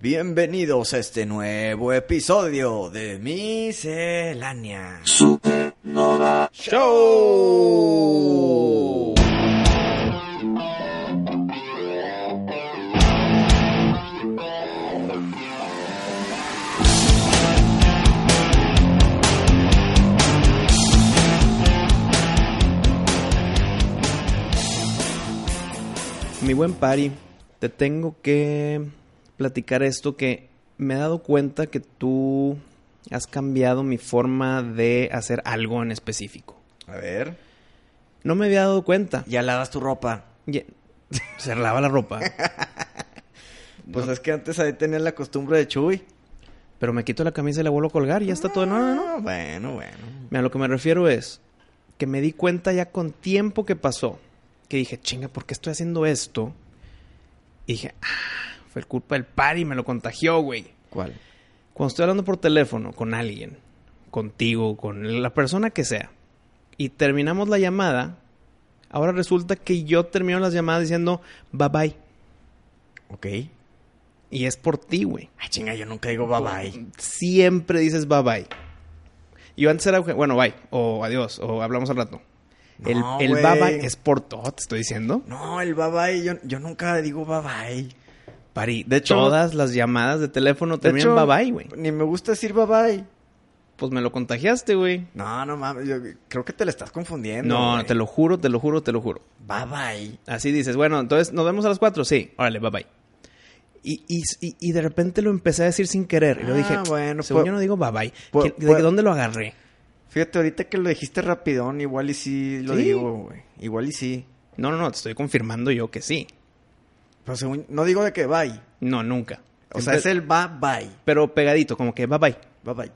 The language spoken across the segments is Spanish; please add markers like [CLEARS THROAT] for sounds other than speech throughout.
Bienvenidos a este nuevo episodio de Miscelánea Supernova Show. Mi buen Pari, te tengo que platicar esto que me he dado cuenta que tú has cambiado mi forma de hacer algo en específico. A ver. No me había dado cuenta. Ya lavas tu ropa. Ya- [LAUGHS] Se lava la ropa. [LAUGHS] Pues es que antes ahí tenías la costumbre de Chuy. Pero me quito la camisa y la vuelvo a colgar y ya está todo. No, no, no. Ah, Bueno, bueno. Mira, lo que me refiero es que me di cuenta ya con tiempo que pasó. Que dije, chinga, ¿por qué estoy haciendo esto? Y dije, ah, fue culpa del Pari, me lo contagió, güey. ¿Cuál? Cuando estoy hablando por teléfono con alguien, contigo, con la persona que sea, y terminamos la llamada, ahora resulta que yo termino las llamadas diciendo bye bye. Ok. Y es por ti, güey. Ay, chinga, yo nunca digo bye bye. Siempre dices bye bye. Yo antes era, bueno, bye, o adiós, o hablamos al rato. El, No, el güey. bye bye es por todo, te estoy diciendo. No, el bye bye, yo, yo nunca digo bye bye. Pari, De hecho- todas las llamadas de teléfono terminan hecho, bye bye, güey. Ni me gusta decir bye bye. Pues me lo contagiaste, güey. No, no mames, yo creo que te la estás confundiendo. No, güey. te lo juro, te lo juro, te lo juro. Bye bye. Así dices, bueno, entonces nos vemos a las 4, sí, órale, bye bye. Y, y, y, de repente lo empecé a decir sin querer. Y lo Ah, dije, bueno, según pues- yo no digo bye bye. pues- ¿Qué- ¿De pues- dónde lo agarré? Fíjate, ahorita que lo dijiste rapidón, igual y sí lo Sí. digo, güey. Igual y sí. No, no, no, te estoy confirmando yo que sí. Según, no digo de que bye. No, nunca. O sea, es el bye bye. Pero pegadito, como que bye bye. Bye bye.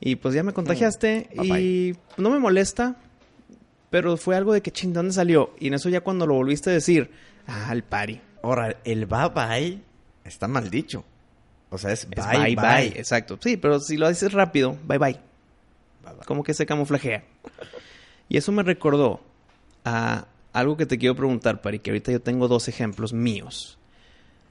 Y pues ya me contagiaste Mm, bye y no me molesta, pero fue algo de que ching, ¿de dónde salió? Y en eso ya cuando lo volviste a decir, ah, el pari. Ahora, el bye bye está mal dicho. O sea, es, Es bye, bye. Exacto. Sí, pero si lo dices rápido, bye bye. Bye, bye. Como que se camuflajea. Y eso me recordó a algo que te quiero preguntar, Pari, que ahorita yo tengo dos ejemplos míos.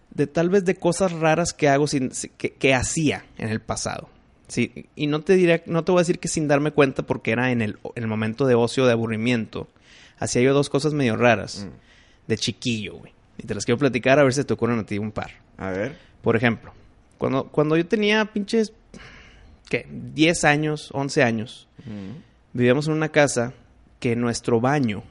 De tal vez de cosas raras que hago sin, que, que hacía en el pasado. Sí, y no te diré, no te voy a decir que sin darme cuenta porque era en el, en el momento de ocio, de aburrimiento. Hacía yo dos cosas medio raras. Mm. De chiquillo, güey. Y te las quiero platicar a ver si te ocurren a ti un par. A ver. Por ejemplo, cuando, cuando yo tenía pinches, ¿qué? 10 años, 11 años, vivíamos en una casa que nuestro baño,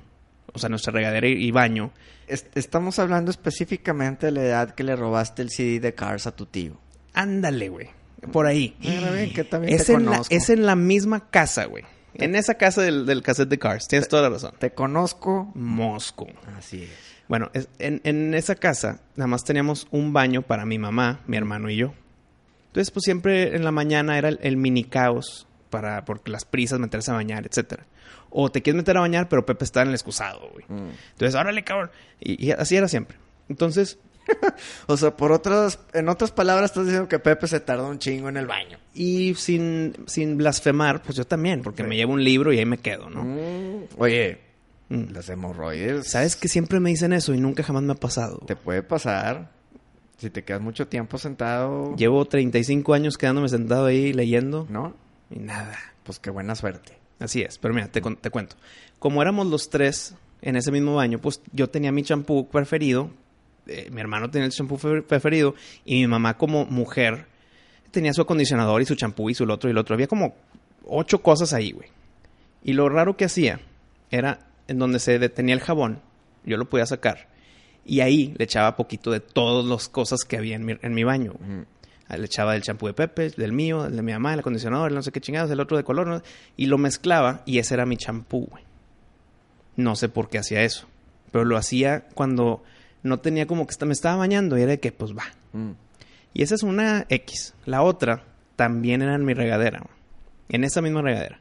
o sea, nuestra regadera y baño, Es- estamos hablando específicamente de la edad que le robaste el CD de Cars a tu tío. ándale, güey, por ahí. Mira, bien, que también es, te en la, conozco. es en la misma casa, güey. En esa casa del, del cassette de Cars, tienes toda la razón. Te conozco. Mosco. Así es. Bueno, es- en, en esa casa nada más teníamos un baño para mi mamá, mi hermano y yo. Entonces, pues siempre en la mañana era el, el mini caos para, porque las prisas, meterse a bañar, etcétera. O te quieres meter a bañar, pero Pepe está en el excusado, güey. Mm. Entonces, órale, cabrón. Y, y así era siempre. Entonces, [LAUGHS] O sea, por otras, en otras palabras, estás diciendo que Pepe se tardó un chingo en el baño. y sin, sin blasfemar, pues yo también, porque Sí. me llevo un libro y ahí me quedo, ¿no? Mm, Oye, Mm. las hemorroides. ¿Sabes que siempre me dicen eso y nunca jamás me ha pasado? Te puede pasar. Si te quedas mucho tiempo sentado. Llevo 35 años quedándome sentado ahí leyendo ¿No? y nada. Pues qué buena suerte. Así es, pero mira, te, te cuento. Como éramos los tres en ese mismo baño, pues yo tenía mi champú preferido, eh, mi hermano tenía el champú fe- preferido y mi mamá como mujer tenía su acondicionador y su champú y su otro y el otro. Había como ocho cosas ahí, güey. Y lo raro que hacía era en donde se detenía el jabón, yo lo podía sacar y ahí le echaba poquito de todas las cosas que había en mi, en mi baño. Le echaba el champú de Pepe, del mío, el de mi mamá, el acondicionador, el no sé qué chingados, el otro de color, ¿no? y lo mezclaba y ese era mi champú, güey. No sé por qué hacía eso, pero lo hacía cuando no tenía como que me estaba bañando y era de que pues va. Mm. Y esa es una X. La otra también era en mi regadera, güey. en esa misma regadera.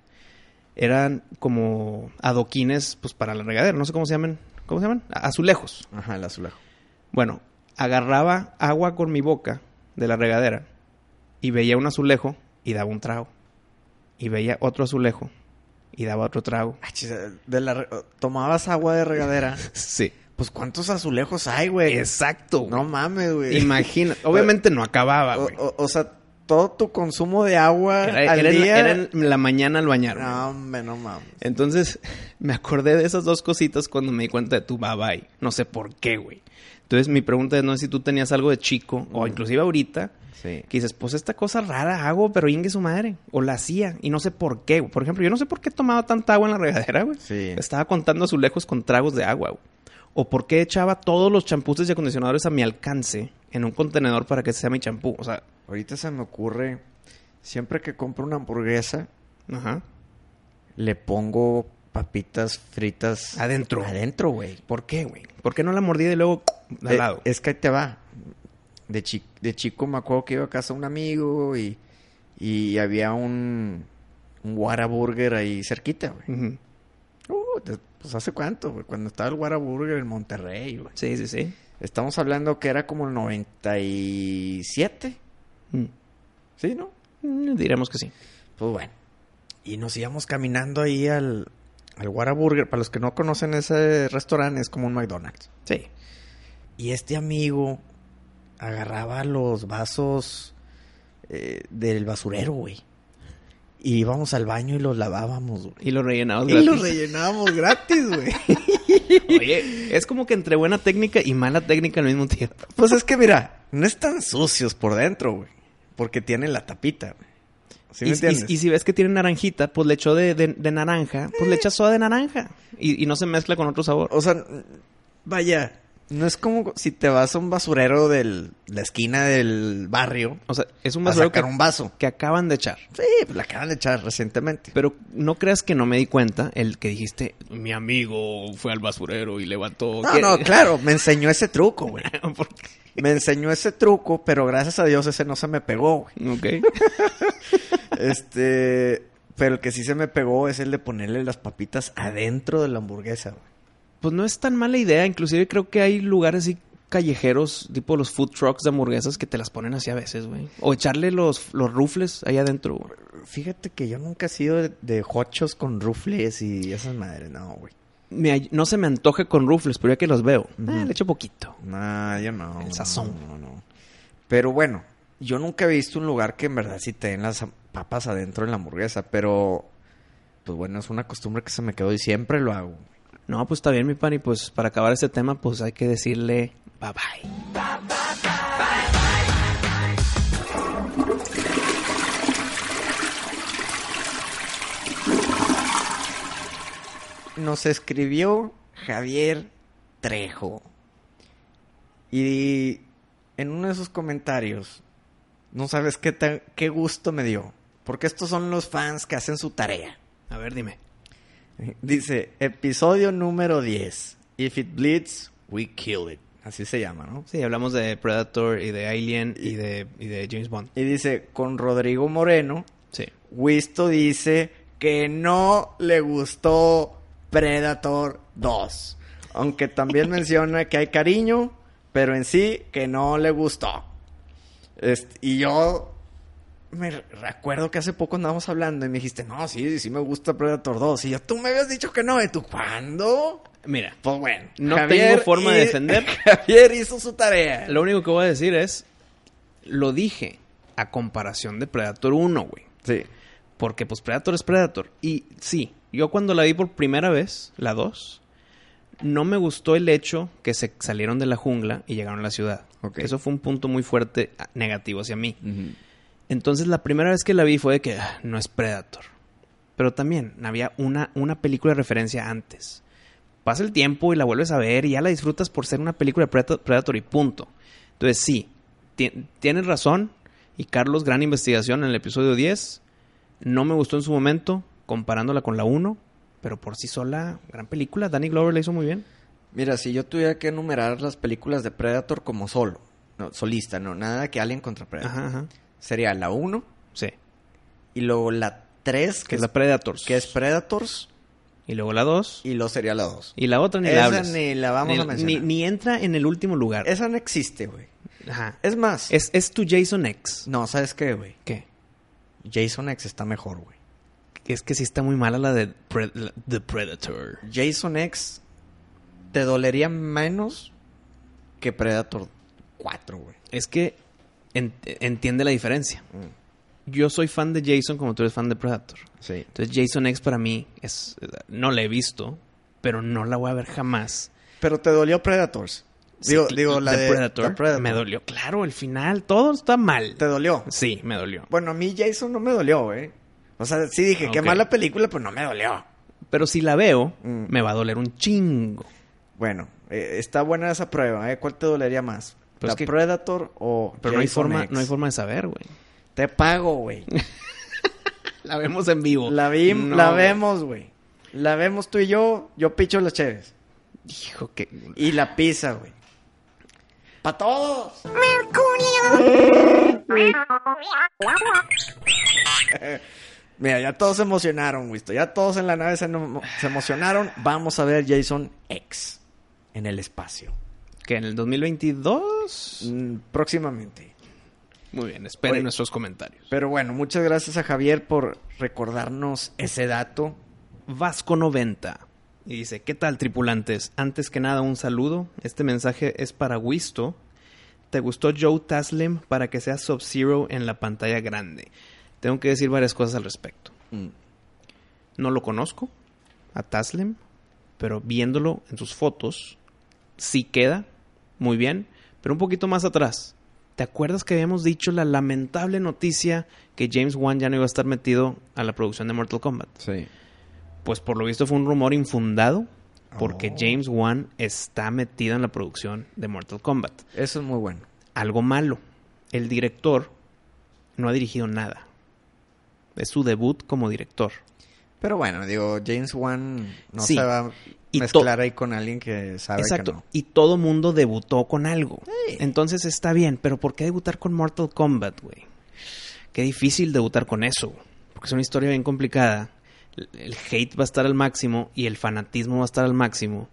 Eran como adoquines pues para la regadera, no sé cómo se llaman, ¿cómo se llaman? Azulejos. Ajá, el azulejo. Bueno, agarraba agua con mi boca de la regadera y veía un azulejo y daba un trago. Y veía otro azulejo y daba otro trago. Ah, de la tomabas agua de regadera, [LAUGHS] Sí. Pues cuántos azulejos hay, güey. Exacto. No mames, güey. Imagina. [LAUGHS] Obviamente no acababa, güey. o- o sea, todo tu consumo de agua Era, al era en la- día. era en la mañana al bañar. güey. No, hombre, no mames. Entonces, [LAUGHS] me acordé de esas dos cositas cuando me di cuenta de tu bye bye. No sé por qué, güey. Entonces, mi pregunta es, no sé si tú tenías algo de chico, o inclusive ahorita, Sí. que dices, pues esta cosa rara hago, pero ingue su madre. O la hacía, y no sé por qué. Por ejemplo, yo no sé por qué tomaba tanta agua en la regadera, güey. Sí. Estaba contando azulejos con tragos de agua, güey. O por qué echaba todos los champús y acondicionadores a mi alcance en un contenedor para que sea mi champú. O sea, Ahorita se me ocurre, siempre que compro una hamburguesa, ajá. le pongo papitas fritas Adentro. Adentro, güey. ¿Por qué, güey? ¿Por qué no la mordí y luego [CLEARS THROAT] al Eh, lado? es que ahí te va. De, chi- de chico me acuerdo que iba a casa un amigo y, y había un, un Whataburger ahí cerquita, güey. Uh, pues hace cuánto, güey. Cuando estaba el Whataburger en Monterrey, güey. Sí, sí, sí. Estamos hablando que era como el 97. Mm. ¿Sí, no? Mm, Diremos que sí. Pues bueno. Y nos íbamos caminando ahí al, al Whataburger. Para los que no conocen ese restaurante, es como un McDonald's. Sí. Y este amigo agarraba los vasos eh, del basurero, güey. Y íbamos al baño y los lavábamos, güey. Y lo rellenamos Y gratis. los rellenábamos gratis, güey. [LAUGHS] Oye, es como que entre buena técnica y mala técnica al mismo tiempo. Pues es que mira, no están sucios por dentro, güey. Porque tienen la tapita, güey. ¿Sí me y, entiendes? y- y si ves que tiene naranjita, pues le echó de, de- de naranja, pues le echas soda de naranja. Y, y no se mezcla con otro sabor. O sea, vaya, no es como si te vas a un basurero de la esquina del barrio O sea, es un a basurero que, sacar un vaso. que acaban de echar. Sí, pues la acaban de echar recientemente. Pero no creas que no me di cuenta el que dijiste, mi amigo fue al basurero y levantó... No, ¿Qué? no, [LAUGHS] claro, me enseñó ese truco, güey. [LAUGHS] Me enseñó ese truco, pero gracias a Dios ese no se me pegó, güey. Ok. [LAUGHS] Este, pero el que sí se me pegó es el de ponerle las papitas adentro de la hamburguesa, güey. Pues no es tan mala idea. Inclusive creo que hay lugares así callejeros, tipo los food trucks de hamburguesas, que te las ponen así a veces, güey. O echarle los, los rufles ahí adentro, güey. Fíjate que yo nunca he sido de, de hochos con rufles y esas madres, no, güey. Me no se me antoja con rufles, pero ya que los veo, Ujú. eh, le echo poquito. No, yo no. El no, sazón. No, no. Pero bueno, yo nunca he visto un lugar que en verdad sí te den las papas adentro de la hamburguesa, pero pues bueno, es una costumbre que se me quedó y siempre lo hago. No, pues está bien, mi pan. Y pues para acabar este tema, pues hay que decirle bye bye. Nos escribió Javier Trejo. Y en uno de sus comentarios, no sabes qué, tan- qué gusto me dio. Porque estos son los fans que hacen su tarea. A ver, dime. Dice, episodio número 10. If it bleeds, we kill it. Así se llama, ¿no? Sí, hablamos de Predator y de Alien y de, y de James Bond. Y dice, con Rodrigo Moreno, Sí. Wisto dice que no le gustó Predator 2. Aunque también [LAUGHS] menciona que hay cariño, pero en sí que no le gustó. Este, y yo me recuerdo que hace poco andábamos hablando y me dijiste, no, sí, sí me gusta Predator 2. Y yo, tú me habías dicho que no. ¿Y tú cuándo? Mira, Pues bueno. No tengo forma de hi- defender. [LAUGHS] Javier hizo su tarea. lo único que voy a decir es, lo dije a comparación de Predator 1, güey. Sí. Porque pues Predator es Predator. Y sí, yo cuando la vi por primera vez, la 2, no me gustó el hecho que se salieron de la jungla y llegaron a la ciudad. Eso fue un punto muy fuerte negativo hacia mí. Entonces la primera vez que la vi fue de que ah, no es Predator. Pero también había una, una película de referencia antes. Pasa el tiempo y la vuelves a ver y ya la disfrutas por ser una película de Predator, y punto. Entonces sí, ti- tienes razón. Y Carlos, gran investigación en el episodio 10. No me gustó en su momento, comparándola con la 1. Pero por sí sola, gran película. Danny Glover la hizo muy bien. Mira, si yo tuviera que enumerar las películas de Predator como solo, no, solista, no, nada que Alien contra Predator. Ajá, ajá. Sería la 1 Sí. y luego la 3, Que que, es la Predators. que es Predators, Y luego la 2. y luego sería la 2. Y la otra ni la Esa ni la vamos Ni- a mencionar. Ni, ni entra en el último lugar. Esa no existe, güey. Ajá. Es más, Es, es tu Jason X. no, ¿sabes qué, güey? ¿Qué? Jason X está mejor, güey. Es que sí está muy mala la de Pre- la- The Predator. Jason X te dolería menos que Predator 4, güey. Es que entiende la diferencia. Mm, Yo soy fan de Jason como tú eres fan de Predator. Sí. Entonces Jason X para mí es... No la he visto, pero no la voy a ver jamás. Pero te dolió Predators. Digo, Sí, digo la de Predator, la Predator. Me dolió, claro, el final, todo está mal. ¿Te dolió? Sí, me dolió. Bueno, a mí Jason no me dolió, güey. O sea, sí dije, qué Ok. mala película, pero no me dolió. Pero si la veo, Mm. me va a doler un chingo. Bueno, eh, está buena esa prueba, ¿eh? ¿Cuál te dolería más? Pero ¿La es que- Predator o Pero no hay, forma, X? no hay forma de saber, güey. Te pago, güey. [LAUGHS] La vemos en vivo. La, vi, No, la güey. vemos, güey. La vemos tú y yo, yo picho las cheves. Hijo, que... Y la pizza, güey. ¡Pa' todos! [LAUGHS] Mira, ya todos se emocionaron, Wisto. Ya todos en la nave se, se emocionaron. Vamos a ver Jason X en el espacio. Que en el 2022... Mm, próximamente. Muy bien, esperen Oye. nuestros comentarios. Pero bueno, muchas gracias a Javier por recordarnos ese dato. Vasco 90. Y dice, ¿qué tal tripulantes? Antes que nada un saludo. Este mensaje es para Wisto. ¿Te gustó Joe Taslim para que sea Sub-Zero en la pantalla grande? Tengo que decir varias cosas al respecto. No lo conozco, a Taslim, pero viéndolo en sus fotos, sí queda muy bien, pero un poquito más atrás. ¿Te acuerdas que habíamos dicho la lamentable noticia que James Wan ya no iba a estar metido a la producción de Mortal Kombat? Sí. Pues por lo visto fue un rumor infundado porque Oh. James Wan está metido en la producción de Mortal Kombat. Eso es muy bueno. Algo malo, el director no ha dirigido nada. Es su debut como director. Pero bueno, digo, James Wan no Sí. se va Y mezclar ahí con alguien que sabe Exacto. que no. Y todo mundo debutó con algo. Entonces está bien, pero ¿por qué debutar con Mortal Kombat, güey? Qué difícil debutar con eso. Porque es una historia bien complicada. El- hate va a estar al máximo y el fanatismo va a estar al máximo.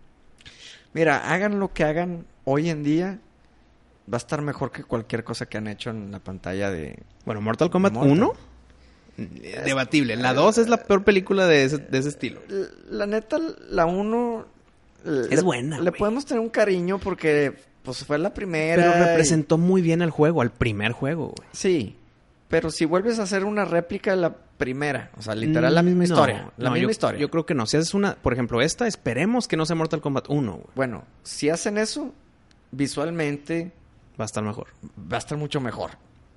Mira, hagan lo que hagan hoy en día, va a estar mejor que cualquier cosa que han hecho en la pantalla de... Bueno, Mortal Kombat Mortal. 1, eh, debatible. La 2 es la peor película de ese, de ese estilo. La neta, la 1... Es buena, Le podemos tener un cariño porque pues fue la primera. Pero y- representó muy bien al juego, al primer juego, güey. Sí, pero si vuelves a hacer una réplica de la primera, o sea, literal la misma No, historia, la no, misma yo- historia. Yo creo que no. Si haces una, por ejemplo, esta, esperemos que no sea Mortal Kombat 1, güey. Bueno, si hacen eso, visualmente Va a estar mejor. va a estar mucho mejor.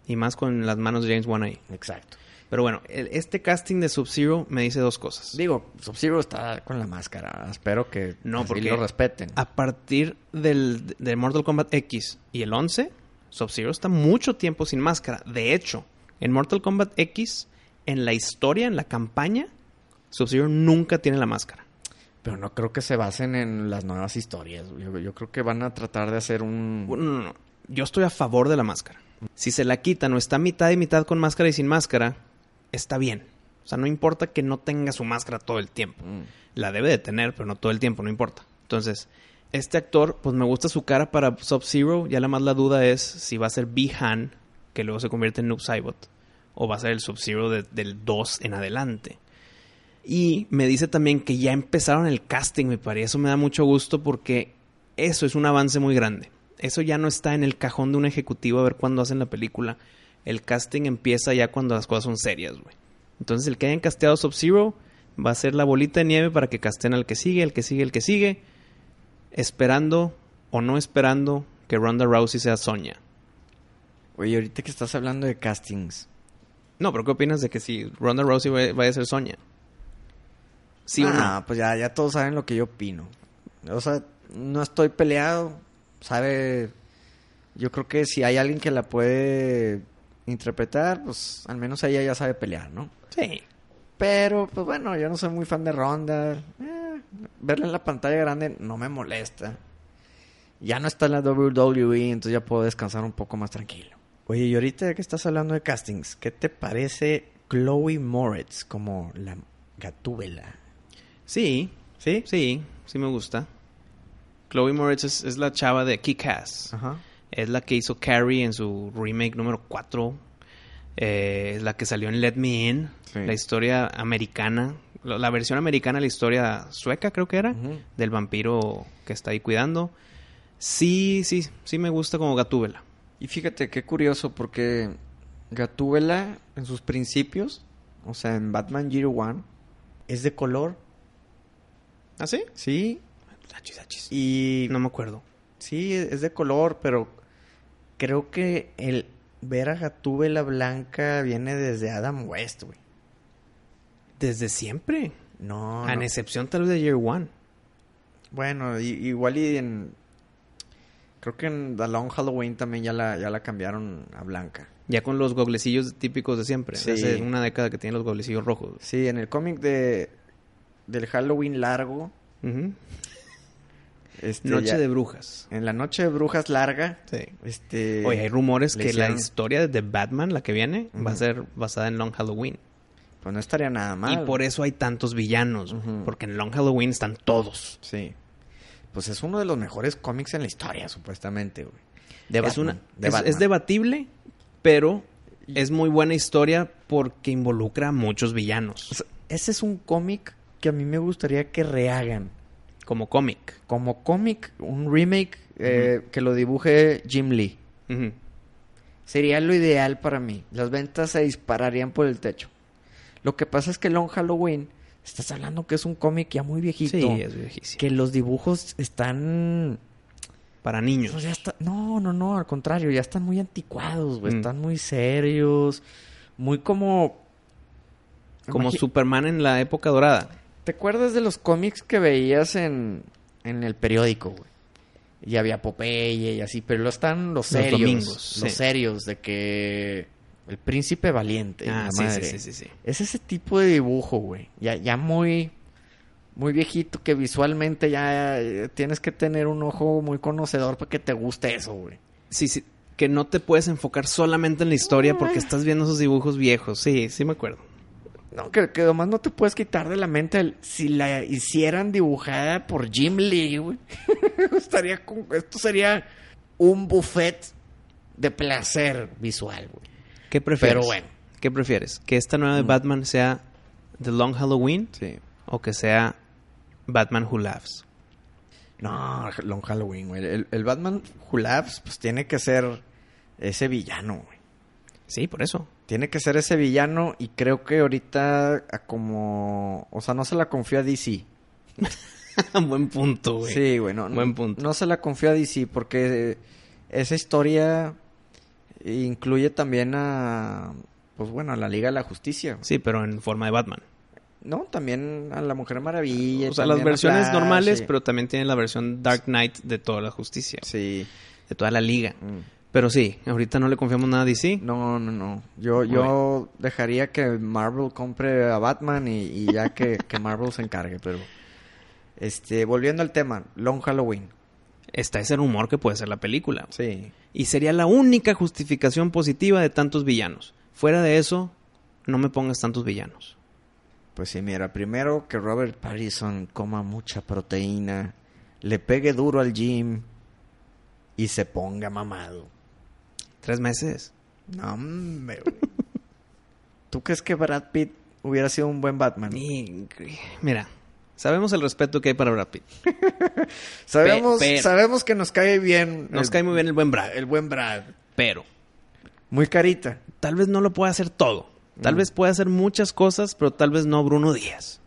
Y más con las manos de James Wan ahí. Exacto. Pero bueno, el- este casting de Sub-Zero me dice dos cosas. Digo, Sub-Zero está con la máscara. Espero que No, porque lo respeten. A partir del de Mortal Kombat X y el 11, Sub-Zero está mucho tiempo sin máscara. De hecho, en Mortal Kombat X, en la historia, en la campaña, Sub-Zero nunca tiene la máscara. Pero no creo que se basen en las nuevas historias. Yo, yo creo que van a tratar de hacer un... Bueno, no, no, no. Yo estoy a favor de la máscara. Si se la quitan o está mitad y mitad con máscara y sin máscara, está bien. O sea, no importa que no tenga su máscara todo el tiempo. Mm. La debe de tener, pero no todo el tiempo, no importa. Entonces, este actor, pues me gusta su cara para Sub-Zero. Ya la más la duda es si va a ser B-Han, que luego se convierte en Noob Saibot, o va a ser el Sub-Zero de- del 2 en adelante. Y me dice también que ya empezaron el casting, me parece. Eso me da mucho gusto porque eso es un avance muy grande. Eso ya no está en el cajón de un ejecutivo a ver cuándo hacen la película. El casting empieza ya cuando las cosas son serias, güey. Entonces el que hayan casteado Sub-Zero va a ser la bolita de nieve para que casten al que sigue, el que sigue, el que sigue. Esperando o no esperando que Ronda Rousey sea Sonya. Oye, ahorita que estás hablando de castings, No, pero ¿qué opinas de que si Ronda Rousey vaya a ser Sonya? ¿Sí o Ah, no? pues ya, ya todos saben lo que yo opino. O sea, no estoy peleado. Sabe. Yo creo que si hay alguien que la puede interpretar, pues al menos ella ya sabe pelear, ¿no? Sí. Pero, pues bueno, yo no soy muy fan de Ronda. Eh, verla en la pantalla grande no me molesta. Ya no está en la WWE, entonces ya puedo descansar un poco más tranquilo. Oye, y ahorita que estás hablando de castings, ¿qué te parece Chloe Moretz como la gatúbela? Sí, ¿Sí? sí, sí me gusta. Chloe Moretz es, es la chava de Kick-Ass. Ajá. Es la que hizo Carrie en su remake número 4. Eh, es la que salió en Let Me In. Sí. La historia americana La la versión americana de la historia sueca, creo que era, del vampiro que está ahí cuidando. Sí, sí, sí me gusta como Gatúbela. Y fíjate qué curioso, porque Gatúbela, en sus principios, o sea, en Batman Year One, es de color, ¿Ah, sí? sí, Achis, achis. y No me acuerdo. sí, es de color, pero creo que el ver a Gatúbela blanca viene desde Adam West, güey. Desde siempre. No, A no. excepción tal vez de Year One. Bueno, i- igual y en... Creo que en The Long Halloween también ya la, ya la cambiaron a blanca. Ya con los goblecillos típicos de siempre. Sí. Hace una década que tienen los goblecillos rojos. Sí, en el cómic de del Halloween largo, Ujú. Este, Noche ya- de brujas. en la noche de brujas larga, Sí. este, Oye, hay rumores que la historia de Batman, la que viene, va a ser basada en Long Halloween. pues no estaría nada mal. Y por eso hay tantos villanos. Porque en Long Halloween están todos. Sí. Pues es uno de los mejores cómics en la historia, supuestamente, güey. De es, Batman, una, de es, Batman. es debatible, pero es muy buena historia porque involucra a muchos O villanos. sea, ese es un cómic que a mí me gustaría que rehagan. Como cómic. Como cómic, un remake eh, que lo dibuje Jim Lee. Sería lo ideal para mí. Las ventas se dispararían por el techo. Lo que pasa es que Long Halloween, estás hablando que es un cómic ya muy viejito. Sí, es viejísimo. Que los dibujos están... Para niños. está- No, no, no, al contrario, ya están muy anticuados, güey. Mm. Están muy serios. Muy como... Como Superman en la época dorada. ¿Te acuerdas de los cómics que veías en, en el periódico, güey? Y había Popeye y así, pero lo están los Los serios. domingos, los sí. serios de que... El príncipe valiente. Ah, sí, madre. sí, sí, sí, sí. Es ese tipo de dibujo, güey. Ya, ya muy, muy viejito que visualmente ya eh, tienes que tener un ojo muy conocedor para que te guste eso, güey. Sí, sí. Que no te puedes enfocar solamente en la historia porque estás viendo esos dibujos viejos. Sí, sí me acuerdo. No, que, que además no te puedes quitar de la mente el- si la hicieran dibujada por Jim Lee, güey. [LAUGHS] Estaría con- esto sería un buffet de placer visual, güey. ¿Qué prefieres? Pero bueno. ¿Qué prefieres? ¿Que esta nueva de Mm. Batman sea The Long Halloween Sí. o que sea Batman Who Laughs? No, Long Halloween, güey. El, el Batman Who Laughs, pues tiene que ser ese villano, güey. Sí, por eso. Tiene que ser ese villano y creo que ahorita a como... O sea, no se la confío a DC. [LAUGHS] Buen punto, güey. Sí, güey. No, Buen punto. No se la confío a DC porque esa historia incluye también a... Pues bueno, a la Liga de la Justicia. Sí, pero en forma de Batman. No, también a la Mujer Maravilla. O sea, las versiones Flash, normales, sí. pero también tiene la versión Dark Knight de toda la justicia. Sí. De toda la liga. Mm. Pero sí, ahorita no le confiamos nada a DC. No, no, no. Yo, yo dejaría que Marvel compre a Batman y, y ya que, que Marvel se encargue, pero... Este, volviendo al tema, Long Halloween. Está ese rumor que puede ser la película. Sí. Y sería la única justificación positiva de tantos villanos. Fuera de eso, no me pongas tantos villanos. Pues sí, mira, primero que Robert Pattinson coma mucha proteína, le pegue duro al gym y se ponga mamado. Tres meses. No, hombre, güey. [LAUGHS] ¿Tú crees que Brad Pitt hubiera sido un buen Batman? Mira, sabemos el respeto que hay para Brad Pitt. [LAUGHS] Sabemos, pero- sabemos que nos cae bien. Nos el, cae muy bien el buen Brad. el buen Brad. Pero Muy carita. tal vez no lo pueda hacer todo. Tal Mm. vez pueda hacer muchas cosas, pero tal vez no Bruno Díaz.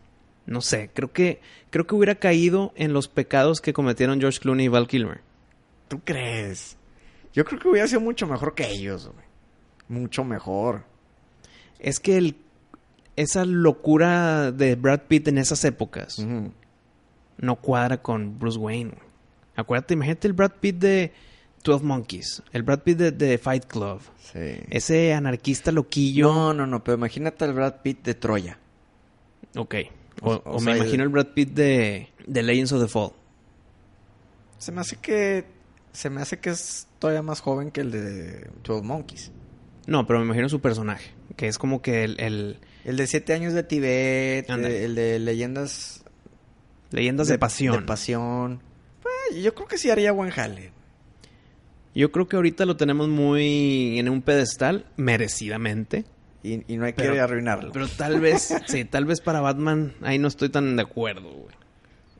No sé, creo que creo que hubiera caído en los pecados que cometieron George Clooney y Val Kilmer. ¿Tú crees? Yo creo que hubiera sido mucho mejor que ellos, güey. Mucho mejor. Es que el, esa locura de Brad Pitt en esas épocas no cuadra con Bruce Wayne. güey. Acuérdate, imagínate el Brad Pitt de 12 Monkeys, el Brad Pitt de, de Fight Club, Sí. ese anarquista loquillo. No, no, no, pero imagínate al Brad Pitt de Troya. Ok. O, O- o o me imagino el Brad Pitt de, de Legends of the Fall. Se me hace que. Se me hace que es todavía más joven que el de 12 Monkeys. No, pero me imagino su personaje, que es como que el, el El de Siete años de Tibet, eh, el de Leyendas Leyendas de, Pasión. De pasión. Pues, yo creo que sí haría buen jale. Yo creo que ahorita lo tenemos muy en un pedestal, merecidamente. y, y no hay Pero- que arruinarlo. Pero tal vez, [LAUGHS] sí, tal vez para Batman ahí no estoy tan de acuerdo, güey.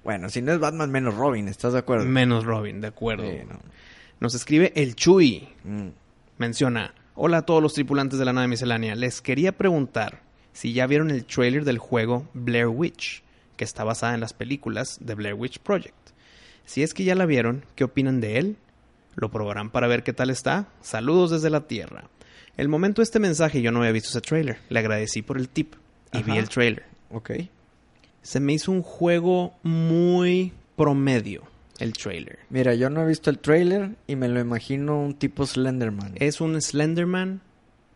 Bueno, si no es Batman menos Robin, ¿estás de acuerdo? Menos Robin, de acuerdo. Sí, no. Nos escribe el Chuy. Mm. Menciona, hola a todos los tripulantes de la nave miscelánea. Les quería preguntar si ya vieron el trailer del juego Blair Witch, que está basada en las películas de Blair Witch Project. Si es que ya la vieron, ¿qué opinan de él? ¿Lo probarán para ver qué tal está? Saludos desde la Tierra. El momento de este mensaje yo no había visto ese trailer. Le agradecí por el tip y vi el trailer. Ok. Se me hizo un juego muy promedio el trailer. Mira, yo no he visto el trailer y me lo imagino un tipo Slenderman. Es un Slenderman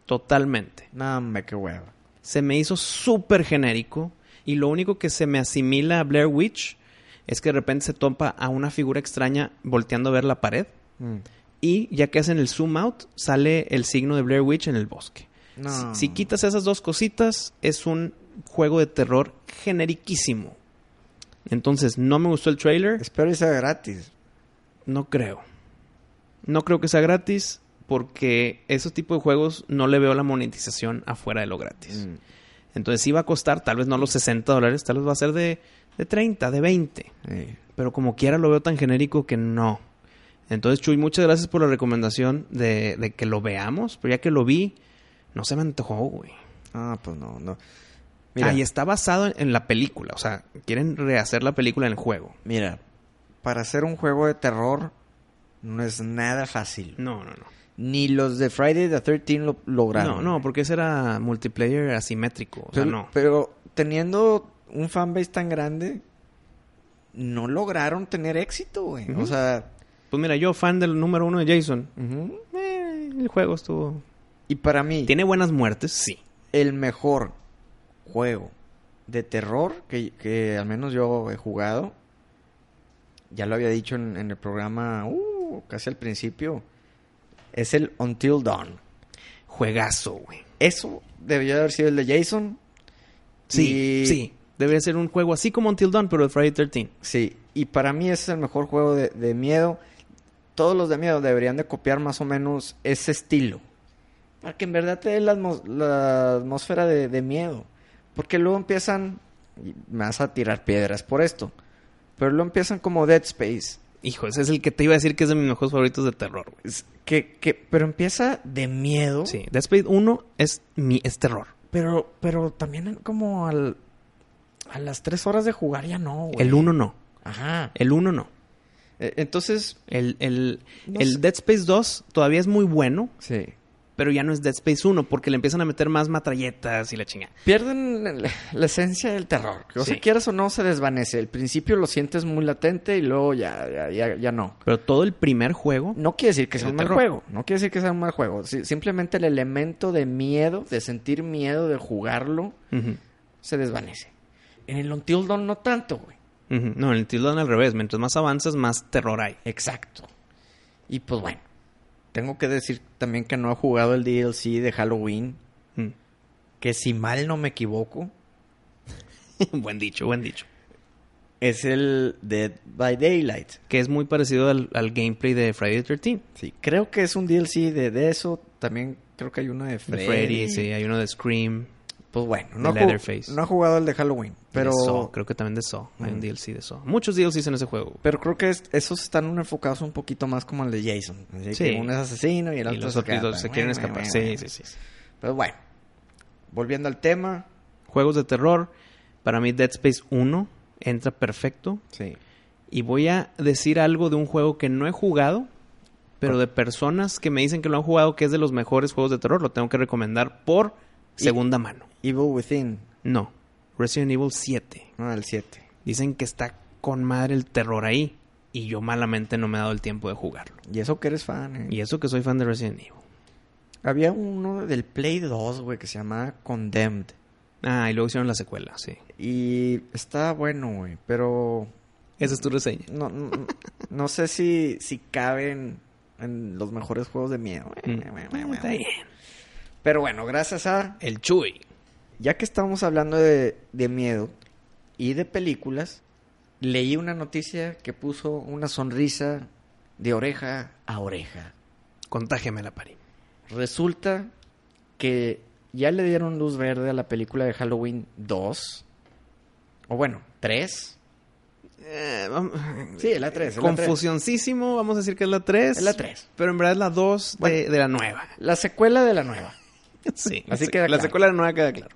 totalmente. No, me qué hueva. Se me hizo súper genérico y lo único que se me asimila a Blair Witch es que de repente se topa a una figura extraña volteando a ver la pared Mm. y ya que hacen el zoom out sale el signo de Blair Witch en el bosque. No. Si, si quitas esas dos cositas es un juego de terror generiquísimo. Entonces no me gustó el trailer. Espero que sea gratis. No creo. No creo que sea gratis porque esos tipos de juegos no le veo la monetización afuera de lo gratis. Mm. Entonces sí va a costar, tal vez no los 60 dólares, tal vez va a ser de, de 30, de 20. Sí. Pero como quiera lo veo tan genérico que no. Entonces Chuy, muchas gracias por la recomendación de, de que lo veamos. Pero ya que lo vi, no se me antojó, güey. Ah, pues no, no. Mira, Mira, y está basado en, la película. O sea, quieren rehacer la película en el juego. mira, para hacer un juego de terror no es nada fácil. No, no, no. Ni los de Friday the 13 lo lograron. No, no, porque ese era multiplayer asimétrico. O sea, pero, no. pero teniendo un fanbase tan grande, no lograron tener éxito, güey. O sea, Pues mira, yo fan del número uno de Jason. eh, el juego estuvo... y para mí, ¿Tiene buenas muertes? Sí. el mejor juego de terror que, que al menos yo he jugado, ya lo había dicho en, en el programa, uh, casi al principio, es el Until Dawn. Juegazo, güey. Eso debería haber sido el de Jason. Sí, Y- sí. Debería ser un juego así como Until Dawn, pero de Friday 13. Sí, y para mí ese es el mejor juego de, de miedo. Todos los de miedo deberían de copiar más o menos ese estilo. Para que en verdad te dé la atmósfera de, de miedo. Porque luego empiezan... me vas a tirar piedras por esto. Pero luego empiezan como Dead Space. Hijo, ese es el que te iba a decir que es de mis mejores favoritos de terror, güey. Es que, que, pero empieza de miedo. Sí, Dead Space 1 es, mi, es terror. Pero, pero también como al, a las tres horas de jugar ya no, güey. El 1 no. Ajá. El 1 no. Eh, Entonces... El, el, No el. Dead Space 2 todavía es muy bueno, Sí. Pero ya no es Dead Space 1 porque le empiezan a meter más matralletas y la chingada. pierden la, la esencia del terror. O sea, Sí. quieras o no, se desvanece. Al principio lo sientes muy latente y luego ya, ya, ya, ya no. Pero todo el primer juego... No quiere decir que sea el un mal terror. juego. No quiere decir que sea un mal juego. Si- simplemente el elemento de miedo, de sentir miedo, de jugarlo, se desvanece. En el Until Dawn no tanto, güey. No, en el Until Dawn al revés. Mientras más avanzas, más terror hay. Exacto. Y pues bueno. Tengo que decir también que no he jugado el DLC de Halloween. Mm. Que si mal no me equivoco, [LAUGHS] buen dicho, buen dicho. es el Dead by Daylight. Que es muy parecido al, al gameplay de Friday the 13. Sí, creo que es un DLC de, de eso. También creo que hay uno de De Freddy. Freddy, sí, hay uno de Scream. Pues bueno, no, Leatherface. no he jugado el de Halloween. Pero, de Saw, creo que también de Saw. Hay un. DLC de Saw. Muchos DLCs en ese juego. pero creo que es- esos están enfocados un poquito más como el de Jason. Así Sí. que uno es asesino y el Y otro los se otros escapa. dos se quieren escapar. bueno, Sí, bueno. sí, sí. sí. Pero bueno, volviendo al tema. Juegos de terror. Para mí Dead Space 1 entra perfecto. Sí. Y voy a decir algo de un juego que no he jugado, pero de personas que me dicen que lo han jugado, que es de los mejores juegos de terror. Lo tengo que recomendar por Y- segunda mano. Evil Within. No. Resident Evil 7. No, el 7. Dicen que está con madre el terror ahí. Y yo malamente no me he dado el tiempo de jugarlo. Y eso que eres fan, eh. Y eso que soy fan de Resident Evil. Había uno del Play 2, güey, que se llamaba Condemned. Ah, y luego hicieron la secuela, sí. Y está bueno, güey. Pero Esa es tu reseña. no, no, no sé si, si caben en los mejores juegos de miedo. Mm. Está bien. Pero bueno, gracias a... El Chuy. Ya que estamos hablando de, de miedo y de películas, leí una noticia que puso una sonrisa de oreja a oreja. Contágeme la pari. Resulta que ya le dieron luz verde a la película de Halloween 2. O bueno, 3. Eh, vam- Sí, la 3. Confusioncísimo, vamos a decir que es la 3. Es la 3. Pero en verdad es la 2 de, Bueno. de la nueva. La secuela de la nueva. [LAUGHS] Sí. Así sí, queda La secuela de la nueva queda claro.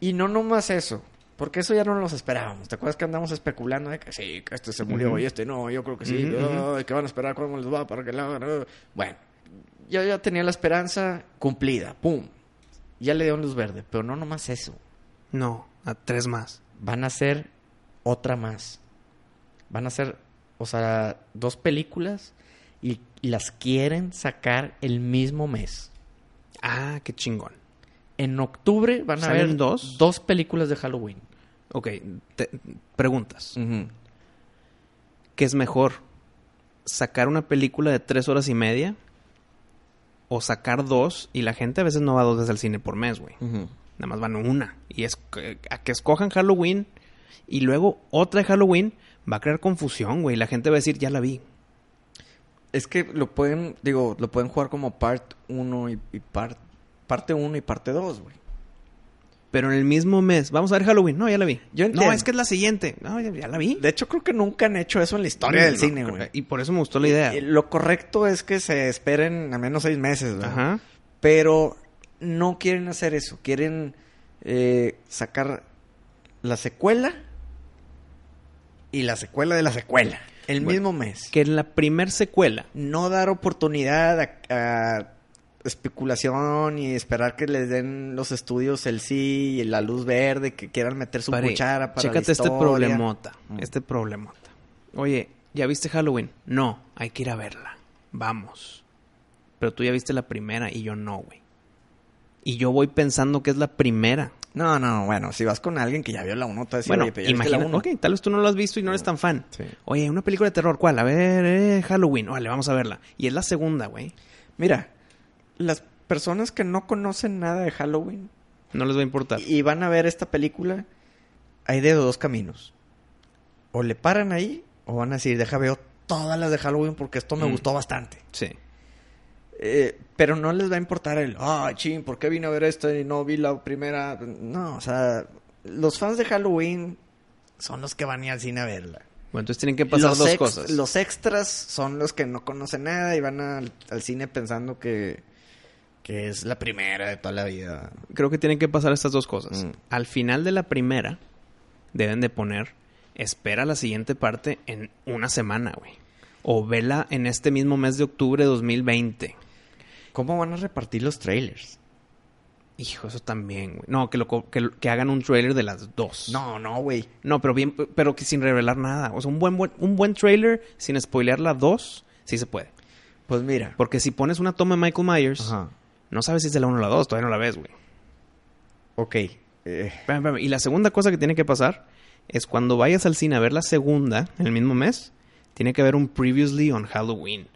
Y no nomás eso. Porque eso ya no nos esperábamos. ¿Te acuerdas que andamos especulando de que sí, que este se murió y este no? Yo creo que sí. Que van a esperar cómo les va para que la hagan. Bueno, yo ya tenía la esperanza cumplida. ¡Pum! Ya le dieron luz verde. Pero no nomás eso. No, a tres más. Van a hacer otra más. Van a hacer, o sea, dos películas y las quieren sacar el mismo mes. Ah, qué chingón. En octubre van a ¿Salen haber dos? dos películas de Halloween. Ok, te- preguntas. ¿Qué es mejor? ¿Sacar una película de tres horas y media? ¿O sacar dos? Y la gente a veces no va dos veces al cine por mes, güey. Nada más van una. Y es que- a que escojan Halloween y luego otra de Halloween va a crear confusión, güey. La gente va a decir, ya la vi. Es que lo pueden, digo, lo pueden jugar como part 1 y, y part, parte 1 y parte 2, güey. Pero en el mismo mes, vamos a ver Halloween. No, ya la vi. Yo No, es que es la siguiente. No, ya, ya la vi. De hecho, creo que nunca han hecho eso en la historia del No, cine, güey. Y por eso me gustó la idea. Y Lo correcto es que se esperen al menos seis meses, güey. Ajá. Pero no quieren hacer eso. Quieren eh, sacar la secuela y la secuela de la secuela. El Bueno. mismo mes. Que en la primer secuela No dar oportunidad a, a especulación y esperar que les den los estudios el sí y la luz verde, que quieran meter su Pare, cuchara para Chécate la este problemota. Mm. Este problemota. Oye, ¿ya viste Halloween? No, hay que ir a verla. Vamos. Pero tú ya viste la primera y yo no, güey. Y yo voy pensando que es la primera. No, no, bueno, si vas con alguien que ya vio la 1, te va a decir, bueno, "Oye, pero ya viste la imagina, uno". ok, tal vez tú no lo has visto y no eres tan fan. Sí. Oye, una película de terror, ¿cuál? A ver, eh, Halloween. Vale, vamos a verla. Y es la segunda, güey. Mira, las personas que no conocen nada de Halloween No les va a importar. y van a ver esta película, hay de dos caminos. O le paran ahí, o van a decir, deja veo todas las de Halloween porque esto me Mm. gustó bastante. Sí. Eh, pero no les va a importar el, ah, ching, ¿por qué vine a ver esto y no vi la primera? No, o sea, los fans de Halloween son los que van a ir al cine a verla. Bueno, entonces tienen que pasar los dos cosas. Los extras son los que no conocen nada y van al cine pensando que, que es la primera de toda la vida. Creo que tienen que pasar estas dos cosas. Mm. Al final de la primera, deben de poner, espera la siguiente parte en una semana, güey. O vela en este mismo mes de octubre de 2020. ¿Cómo van a repartir los trailers? Hijo, eso también, güey. No, que, lo, que, que hagan un trailer de las dos. No, no, güey. No, pero bien, pero que sin revelar nada. O sea, un buen, buen, un buen trailer sin spoilear la dos, sí se puede. Pues mira. Porque si pones una toma de Michael Myers, Ajá. No sabes si es de la 1 o la 2, todavía no la ves, güey. Ok. Eh. Y la segunda cosa que tiene que pasar es cuando vayas al cine a ver la segunda en el mismo mes, tiene que haber un previously on Halloween,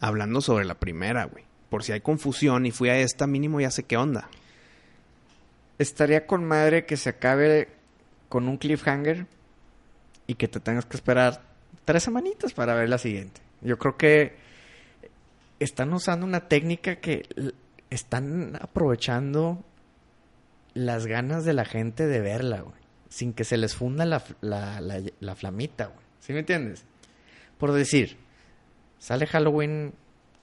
hablando sobre la primera, güey. Por si hay confusión y fui a esta, mínimo ya sé qué onda. estaría con madre que se acabe con un cliffhanger y que te tengas que esperar tres semanitas para ver la siguiente. Yo creo que están usando una técnica que están aprovechando las ganas de la gente de verla, güey. Sin que se les funda la, la, la- la flamita, güey. ¿Sí me entiendes? Por decir, sale Halloween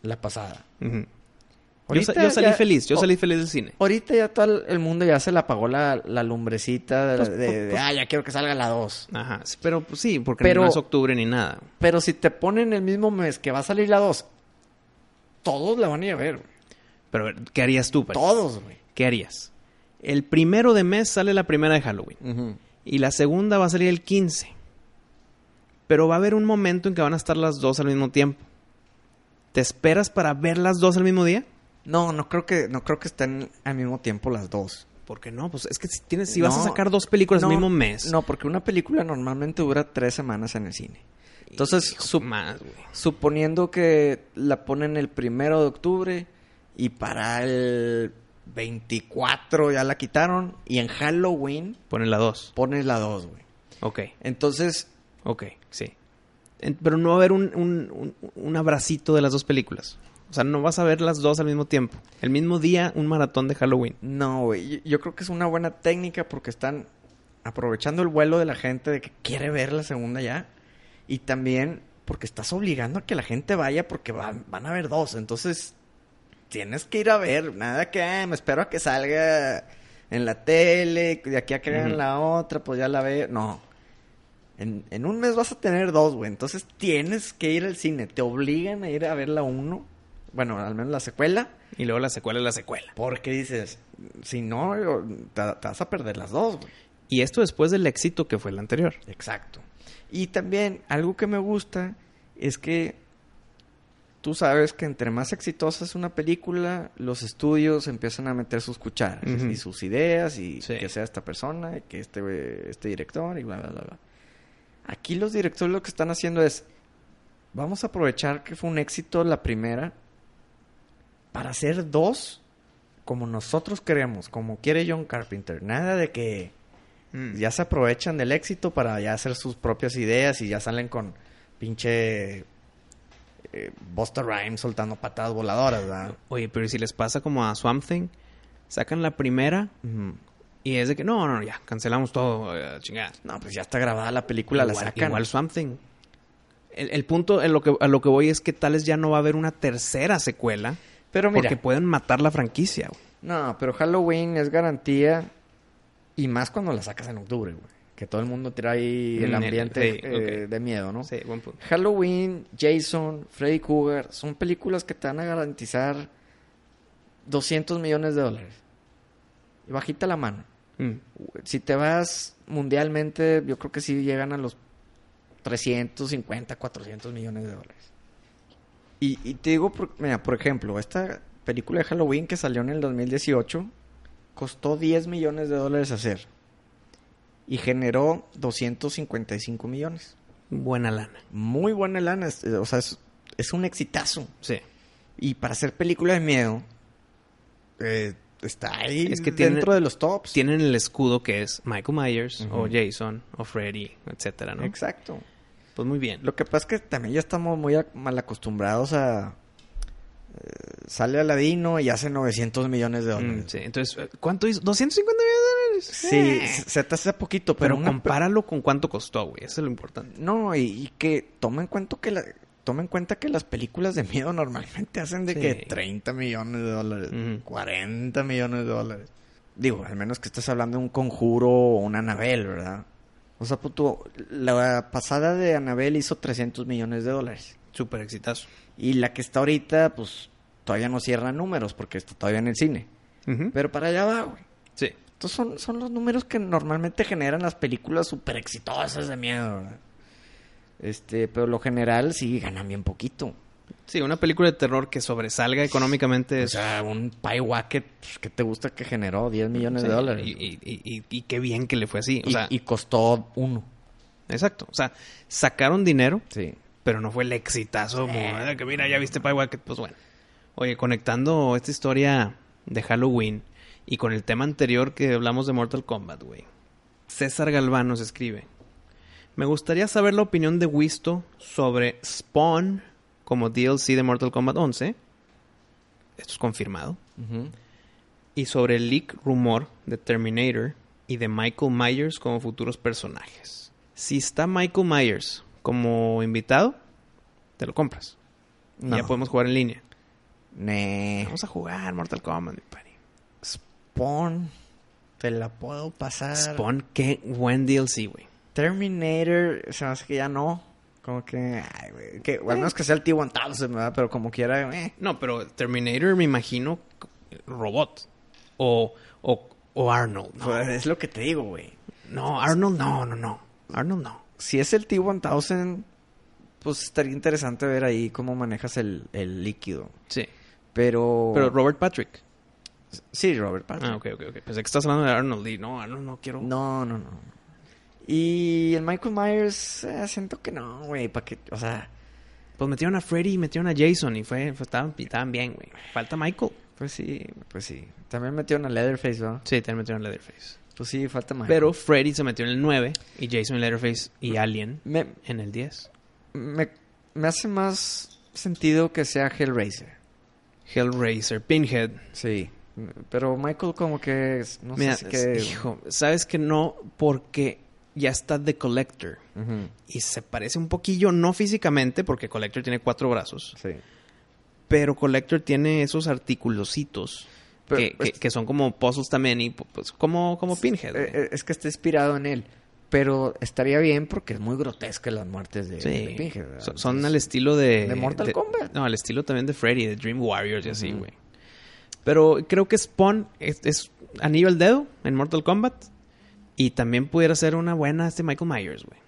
la pasada. Yo, sa- Ahorita yo salí ya- feliz, yo oh, salí feliz del cine. Ahorita ya todo el- mundo ya se le apagó la, la lumbrecita de, Pues, de- pues, de, pues. ah, ya quiero que salga la 2. Ajá, pero pues, sí, porque Pero- no es octubre ni nada. Pero si te ponen el mismo mes que va a salir la 2, todos la van a ir a ver. Pero ¿qué harías tú, Pari? Todos, güey. ¿Qué harías? El primero de mes sale la primera de Halloween. Y la segunda va a salir el 15. Pero va a haber un momento en que van a estar las dos al mismo tiempo. ¿Te esperas para ver las dos al mismo día? No, no creo que no creo que estén al mismo tiempo las dos. ¿Por qué no? Pues es que si, tienes, si vas a sacar dos películas no, al mismo mes. No, porque una película normalmente dura tres semanas en el cine. Entonces, Hijo, más, suponiendo que la ponen el primero de octubre y para el 24 ya la quitaron y en Halloween Ponen la dos. pones la 2, güey. Ok, Entonces, ok, sí. En- pero no va a haber un, un, un- un abracito de las dos películas. O sea, no vas a ver las dos al mismo tiempo. El mismo día, un maratón de Halloween. No, güey. Yo, yo creo que es una buena técnica porque están aprovechando el vuelo de la gente de que quiere ver la segunda ya. Y también porque estás obligando a que la gente vaya porque van, van a ver dos. Entonces, tienes que ir a ver. Nada que "Ah, me espero a que salga en la tele. De aquí a que Ujú. la otra, pues ya la veo. No. En, en un mes vas a tener dos, güey. Entonces tienes que ir al cine. Te obligan a ir a ver la uno. Bueno, al menos la secuela. Y luego la secuela es la secuela. Porque dices, si no, te, te vas a perder las dos, güey. Y esto después del éxito que fue el anterior. Exacto. Y también algo que me gusta es que tú sabes que entre más exitosa es una película, los estudios empiezan a meter sus cucharas y sus ideas y Sí. que sea esta persona, y que este, este director y bla, bla, bla, bla. Aquí los directores lo que están haciendo es, vamos a aprovechar que fue un éxito la primera para hacer dos como nosotros queremos, como quiere John Carpenter. Nada de que ya se aprovechan del éxito para ya hacer sus propias ideas y ya salen con pinche eh, Busta Rhymes soltando patadas voladoras, ¿verdad? Oye, pero ¿y si les pasa como a Swamp Thing? Sacan la primera y es de que no, no, ya, cancelamos todo, eh, chingada. No, pues ya está grabada la película, la igual, sacan. igual Swamp Thing. El, el punto en lo que, a lo que voy es que tal vez ya no va a haber una tercera secuela pero mira, porque pueden matar la franquicia. güey. no, pero Halloween es garantía y más cuando la sacas en octubre, güey. Que todo el mundo tira ahí el ambiente sí, eh, de miedo, ¿no? Sí, buen punto. Halloween, Jason, Freddy Krueger son películas que te van a garantizar 200 millones de dólares. Y bajita la mano. Mm. Si te vas mundialmente, yo creo que sí llegan a los 350, 400 millones de dólares. Y, y te digo, por, mira, por ejemplo, esta película de Halloween que salió en el 2018 costó 10 millones de dólares hacer. Y generó 255 millones. Buena lana. Muy buena lana, es- o sea, es, es un exitazo. Sí. Y para hacer película de miedo, eh, está ahí Es que dentro de los tops. Tienen el escudo que es Michael Myers o Jason o Freddy, etcétera, ¿no? Exacto. Pues muy bien. Lo que pasa es que también ya estamos muy mal acostumbrados a... eh, sale Aladino y hace 900 millones de Mm, dólares. sí. Entonces, eh, ¿cuánto hizo? ¿250 millones de dólares? Sí, Eh. se- te hace poquito, pero, Pero una pe- compáralo con cuánto costó, güey. Eso es lo importante. No, y, y que toma en cuenta que la... Toma en cuenta que las películas de miedo normalmente hacen de Sí. que 30 millones de dólares, Ujú. 40 millones de dólares. Digo, al menos que estés hablando de un conjuro o una Anabel, ¿verdad? O sea, puto, la pasada de Anabel hizo 300 millones de dólares. Súper exitazo. Y la que está ahorita, pues todavía no cierra números porque está todavía en el cine. Pero para allá va, güey. Sí. Son, son los números que normalmente generan las películas súper exitosas de miedo, ¿verdad? Este, pero lo general sí ganan bien poquito. Sí, una película de terror que sobresalga económicamente O es... sea, un Pie Wacket pues, que te gusta que generó 10 millones Sí, de dólares. Y, y- y- qué bien que le fue así. O Y- sea, y costó uno. exacto. O sea, sacaron dinero, Sí. pero no fue el exitazo. como, "Ah, que mira, ya viste Pie Wacket. Pues bueno. Oye, conectando esta historia de Halloween y con el tema anterior que hablamos de Mortal Kombat, güey. César Galván nos escribe. Me gustaría saber la opinión de Wisto sobre Spawn como DLC de Mortal Kombat 11. Esto es confirmado. Y sobre el leak rumor de Terminator y de Michael Myers como futuros personajes. Si está Michael Myers como invitado, te lo compras. Y ya podemos jugar en línea. Ne. Vamos a jugar Mortal Kombat, mi. Spawn. Te la puedo pasar. Spawn, qué buen DLC, güey. Terminator, se me hace que ya no. Como que, ay, güey. Que, bueno, no es que sea el T-1000, ¿verdad? Pero como quiera, eh. No, pero Terminator me imagino robot. O, o, o Arnold. No, Pues es lo que te digo, güey. no, Arnold no, no, no. Arnold no. Si es el T-1000, pues estaría interesante ver ahí cómo manejas el, el líquido. Sí. Pero... Pero Robert Patrick. Sí, Robert Patrick. Ah, ok, ok, ok. Pensé que estás hablando de Arnold y no, Arnold no quiero. No, no, no. Y el Michael Myers, eh, siento que no, güey. ¿Para qué? O sea, Pues metieron a Freddy y metieron a Jason y fue, fue- estaban, estaban bien, güey. Falta Michael. pues sí, pues sí. También metieron a Leatherface, ¿no? Sí, también metieron a Leatherface. Pues sí, falta más. Pero Freddy se metió en el 9 y Jason y Leatherface y Alien Me, en el 10. me, me hace más sentido que sea Hellraiser. Hellraiser, Pinhead. Sí. Pero Michael como que... es- No Mira, sé si que... hijo, sabes que no porque ya está The Collector y se parece un poquillo, no físicamente, porque Collector tiene cuatro brazos, Sí. pero Collector tiene esos articulositos Pero que, que- son como puzzles también y pues como, como Pinhead. Eh, eh, es que está inspirado en él. Pero estaría bien porque es muy grotesca las muertes de. Pinhead. Son, al estilo de... ¿De Mortal Kombat? No, al estilo también de Freddy, de Dream Warriors y así, güey. Pero creo que Spawn es, es anillo al dedo en Mortal Kombat. Y también pudiera ser una buena este Michael Myers, güey.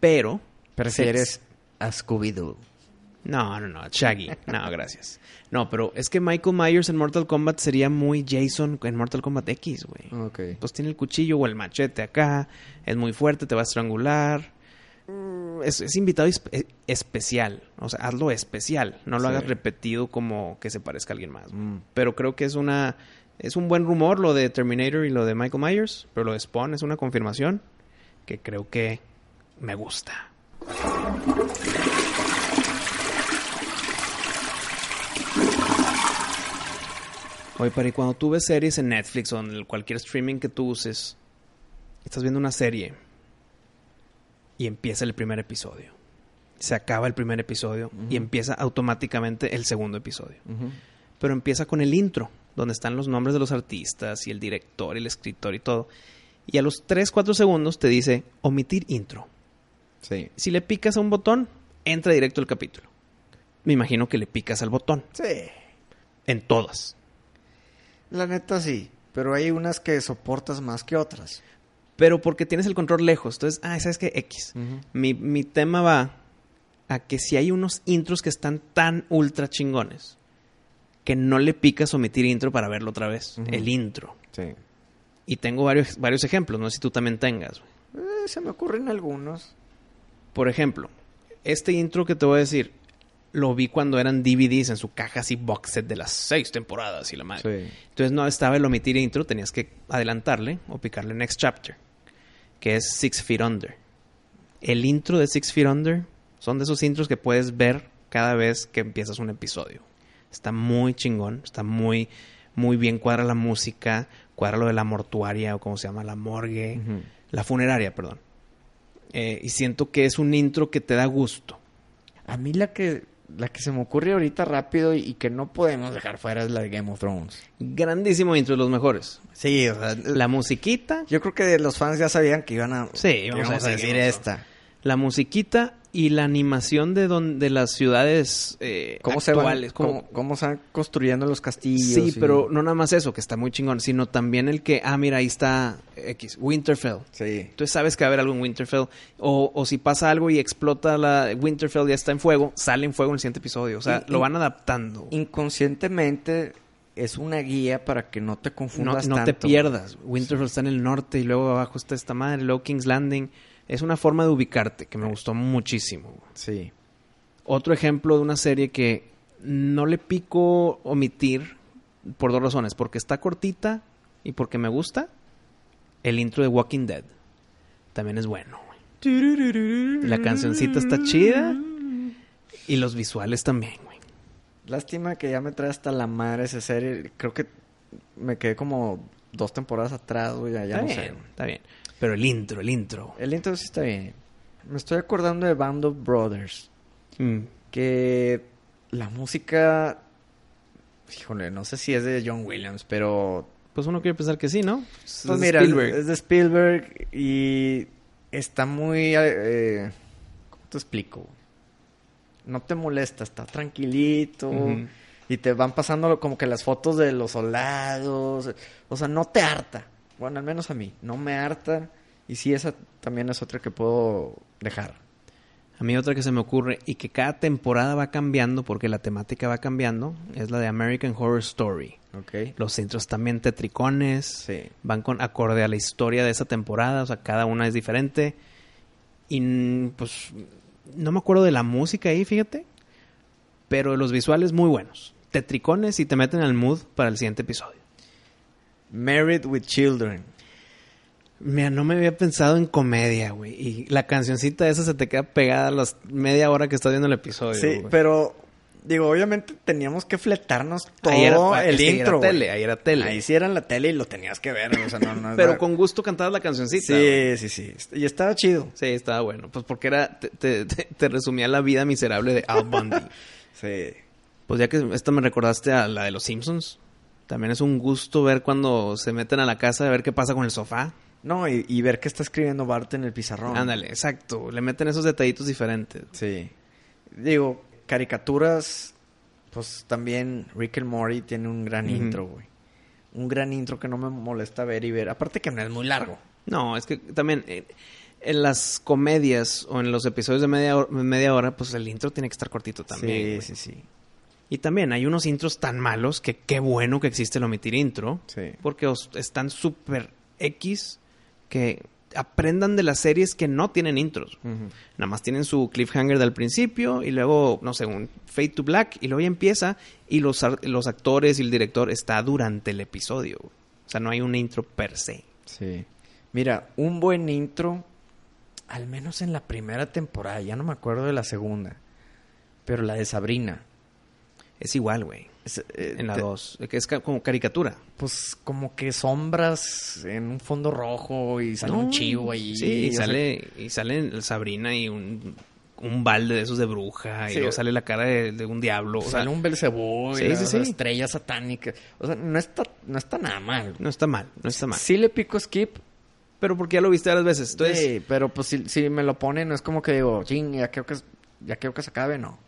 Pero... Pero si eres a Scooby-Doo. No, no, no, Shaggy. No, gracias. No, pero es que Michael Myers en Mortal Kombat sería muy Jason en Mortal Kombat X, güey. Ok. Pues tiene el cuchillo o el machete acá, es muy fuerte, te va a estrangular. Mm, Es, es invitado espe- eh, especial, o sea, hazlo especial, no lo Sí. hagas repetido como que se parezca a alguien más. Mm. Pero creo que es una es un buen rumor lo de Terminator y lo de Michael Myers, pero lo de Spawn es una confirmación que creo que me gusta. Oye, pero y cuando tú ves series en Netflix o en cualquier streaming que tú uses, estás viendo una serie y empieza el primer episodio. Se acaba el primer episodio y empieza automáticamente el segundo episodio. Pero empieza con el intro, donde están los nombres de los artistas y el director y el escritor y todo. Y a los 3, 4 segundos te dice omitir intro. Sí. Si le picas a un botón, entra directo el capítulo. Me imagino que le picas al botón. Sí. En todas. La neta sí. Pero hay unas que soportas más que otras. Pero porque tienes el control lejos. Entonces, ah, ¿sabes qué? X. Mi, mi tema va a que si hay unos intros que están tan ultra chingones que no le picas omitir intro para verlo otra vez. El intro. Sí. Y tengo varios, varios ejemplos. No sé si tú también tengas. Eh, se me ocurren algunos. Por ejemplo, este intro que te voy a decir, lo vi cuando eran DVDs en su caja así box set de las seis temporadas y la madre. Sí. Entonces no estaba el omitir intro, tenías que adelantarle o picarle next chapter, que es Six Feet Under. El intro de Six Feet Under son de esos intros que puedes ver cada vez que empiezas un episodio. Está muy chingón, está muy, muy bien cuadra la música, cuadra lo de la mortuaria o como se llama, la morgue, la funeraria, perdón. Eh, y siento que es un intro que te da gusto. A mí la que, la que se me ocurre ahorita rápido y, y que no podemos dejar fuera es la de Game of Thrones. Grandísimo intro, de los mejores. Sí, o sea, La musiquita, yo creo que los fans ya sabían que iban a, Sí, íbamos a a decir esta. la musiquita y la animación de, don- de las ciudades eh, ¿Cómo se, van, actuales. cómo, cómo se van construyendo los castillos? Sí, y- pero no nada más eso, que está muy chingón, sino también el que, ah, mira, ahí está X, Winterfell. Sí. Entonces sabes que va a haber algo en Winterfell. O, o si pasa algo y explota la Winterfell ya está en fuego, sale en fuego en el siguiente episodio. O sea, Y- lo van adaptando. Inconscientemente es una guía para que no te no, confundas no te tanto. pierdas. Winterfell está en el norte y luego abajo está esta madre, luego King's Landing. Es una forma de ubicarte que me gustó muchísimo. Sí. Otro ejemplo de una serie que no le pico omitir por dos razones. Porque está cortita y porque me gusta. El intro de Walking Dead. También es bueno. güey. La cancioncita está chida. Y los visuales también, güey. Lástima que ya me trae hasta la madre esa serie. Creo que me quedé como dos temporadas atrás, güey. Ya, ya está no bien, sé. está bien. Pero el intro, el intro. El intro sí está bien. Me estoy acordando de Band of Brothers. Mm. Que la música... Híjole, no sé si es de John Williams, pero... Pues uno quiere pensar que sí, ¿no? Es Pues de mira, Spielberg. es de Spielberg y está muy... eh, ¿Cómo te explico? No te molesta, está tranquilito. Y te van pasando como que las fotos de los soldados. O sea, no te harta. Bueno, al menos a mí. No me harta. Y sí, esa también es otra que puedo dejar. A mí otra que se me ocurre y que cada temporada va cambiando porque la temática va cambiando es la de American Horror Story. ¿Ok? Los intros también tetricones. Sí. Van con acorde a la historia de esa temporada. O sea, cada una es diferente. Y pues no me acuerdo de la música ahí, fíjate. Pero los visuales muy buenos. Tetricones y te meten al mood para el siguiente episodio. Married with Children. Mira, no me había pensado en comedia, güey. Y la cancioncita esa se te queda pegada a las media hora que estás viendo el episodio. Sí, pero Digo, obviamente teníamos que fletarnos todo Ahí era- el que ahí era intro. tele, ahí era tele. Ahí sí era en la tele y lo tenías que ver. O sea, no, no es [LAUGHS] Pero con gusto cantabas la cancioncita. Sí, sí, sí. Y estaba chido. Sí, estaba bueno. Pues porque era... Te, te- te- te resumía la vida miserable de Al Bundy. [LAUGHS] Sí. pues ya que esta me recordaste a la de los Simpsons. También es un gusto ver cuando se meten a la casa a ver qué pasa con el sofá. No, y, y ver qué está escribiendo Bart en el pizarrón. Ándale, exacto. Le meten esos detallitos diferentes. Sí. Digo, caricaturas, pues también Rick and Morty tiene un gran intro, güey. Un gran intro que no me molesta ver y ver. Aparte que no es muy largo. No, es que también eh, en las comedias o en los episodios de media hora, media hora pues el intro tiene que estar cortito también. sí, güey. sí, sí. Y también hay unos intros tan malos que qué bueno que existe el omitir intro. Sí. Porque os- están súper X que aprendan de las series que no tienen intros. Nada más tienen su cliffhanger del principio y luego, no sé, un fade to black y luego ya empieza y los, los actores y el director está durante el episodio. O sea, no hay un intro per se. Sí. Mira, un buen intro, al menos en la primera temporada, ya no me acuerdo de la segunda, pero la de Sabrina. Es igual, güey. Es, eh, En la te- 2. Que es ca- como caricatura. Pues como que sombras en un fondo rojo y sale un chivo ahí. Sí, y sea, sale, y sale Sabrina y un, un balde de esos de bruja. Sí. Y luego sale la cara de, de un diablo. O sea, sale un Belcebú Sí, y sí, sea, estrellas satánicas. O sea, no está, no está nada mal. no está mal, no está mal. Sí le pico skip. Pero porque ya lo viste varias veces. Entonces, sí, pero pues si, si me lo ponen, no es como que digo, ching, ya creo que, ya creo que se acabe, no.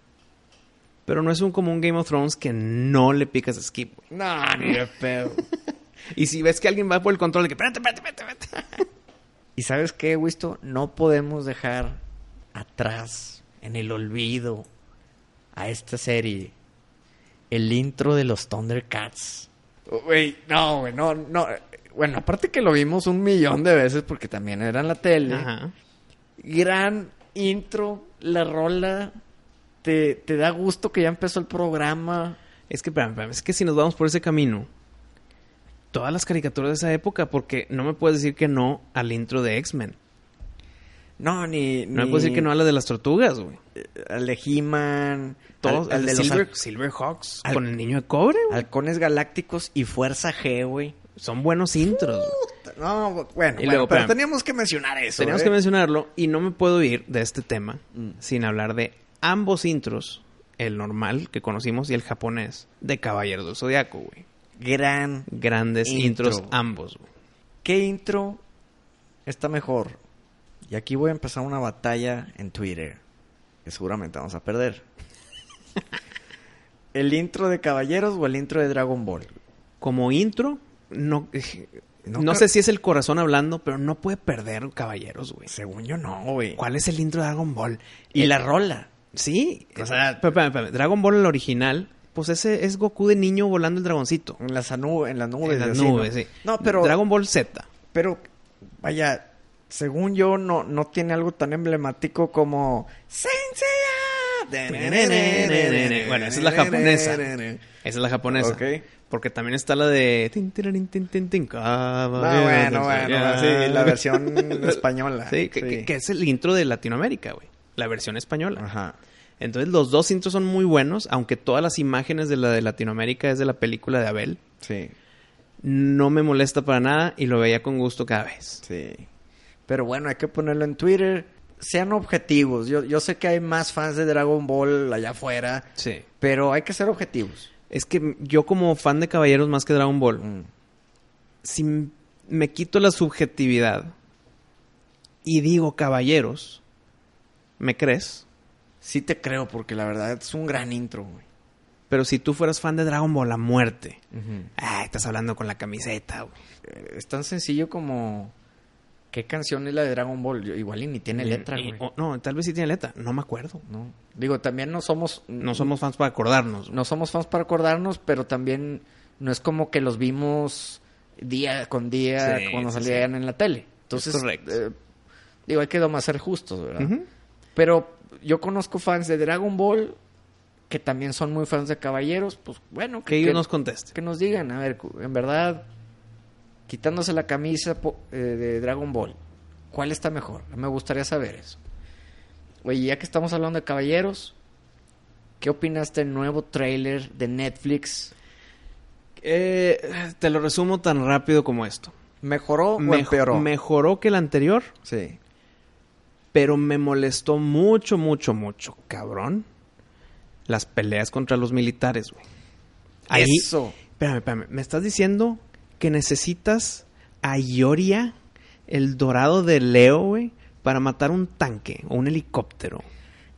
Pero no es un como un Game of Thrones que no le picas skip. güey. No, ni de pedo. [LAUGHS] Y si ves que alguien va por el control de que, espérate, espérate, espérate, espérate. [LAUGHS] ¿Y sabes qué, Wisto? No podemos dejar atrás, en el olvido, a esta serie. El intro de los Thundercats. Güey, no, güey, no, no. Bueno, aparte que lo vimos un millón de veces porque también era en la tele. Ajá. Gran intro, la rola. Te, te da gusto que ya empezó el programa. Es que, espérame, espérame, es que si nos vamos por ese camino, todas las caricaturas de esa época, porque no me puedes decir que no al intro de X-Men. No, ni. No me puedes decir que no a la de las tortugas, güey. Al de He-Man. Todos, al- al al de los Silver, hal- Silverhawks, al- con el niño de cobre, güey. Halcones Galácticos y Fuerza G, güey. Son buenos intros. No, bueno, Y bueno, luego, pero espérame. teníamos que mencionar eso. Teníamos ¿eh? que mencionarlo y no me puedo ir de este tema Mm. sin hablar de ambos intros, el normal que conocimos y el japonés de Caballeros del Zodiaco, güey. Gran. Grandes Intro. intros ambos, güey. ¿Qué intro está mejor? Y aquí voy a empezar una batalla en Twitter. Que seguramente vamos a perder. [LAUGHS] ¿El intro de Caballeros o el intro de Dragon Ball? Como intro, no, No sé si es el corazón hablando, pero no puede perder Caballeros, güey. Según yo no, güey. ¿Cuál es el intro de Dragon Ball? Y la rola. Sí, O sea- pero. Dragon Ball el original, pues ese es Goku de niño volando el dragoncito. En las, anu- en las nubes. en las así, nubes, ¿no? sí. No, pero... Dragon Ball Z. Pero, vaya, según yo, no, no tiene algo tan emblemático como... Senseiya. Bueno, esa es la japonesa. Esa es la japonesa. Ok. Porque también está la de... bueno, bueno, sí, la versión [LAUGHS] española. Sí, que, que- que es el intro de Latinoamérica, güey. La versión española. Ajá. Entonces los dos intros son muy buenos, aunque todas las imágenes de la de Latinoamérica es de la película de Abel. Sí, No me molesta para nada y lo veía con gusto cada vez. sí. Pero bueno, hay que ponerlo en Twitter. Sean objetivos. Yo, yo sé que hay más fans de Dragon Ball allá afuera, Sí. pero hay que ser objetivos. Es que yo como fan de Caballeros más que Dragon Ball, Mm. si me quito la subjetividad y digo Caballeros, ¿me crees? Sí te creo, porque la verdad es un gran intro, güey. Pero si tú fueras fan de Dragon Ball a muerte, ah, estás hablando con la camiseta, güey. Eh, Es tan sencillo como... ¿Qué canción es la de Dragon Ball? Yo- igual y ni tiene letra, Y- güey. o- no, tal vez sí tiene letra, no me acuerdo. No. Digo, también no somos... No somos fans para acordarnos. No somos fans para acordarnos, pero también no es como que los vimos día con día Sí, cuando sí, salían en la tele. Entonces, correcto. eh, digo, hay que nomás ser justos, ¿verdad? Pero yo conozco fans de Dragon Ball que también son muy fans de Caballeros, pues bueno, Que ellos nos contesten. que nos digan, a ver, en verdad, quitándose la camisa po- eh, de Dragon Ball, ¿cuál está mejor? Me gustaría saber eso. Oye, ya que estamos hablando de caballeros, ¿Qué opinaste del nuevo trailer de Netflix? Eh, te lo resumo tan rápido como esto. ¿Mejoró o Mejo- empeoró? Mejoró que el anterior, Sí. Pero me molestó mucho, mucho, mucho, cabrón. Las peleas contra los militares, güey. Ahí, Eso. espérame, espérame. ¿Me estás diciendo que necesitas a Ioria, el dorado de Leo, güey, para matar un tanque o un helicóptero?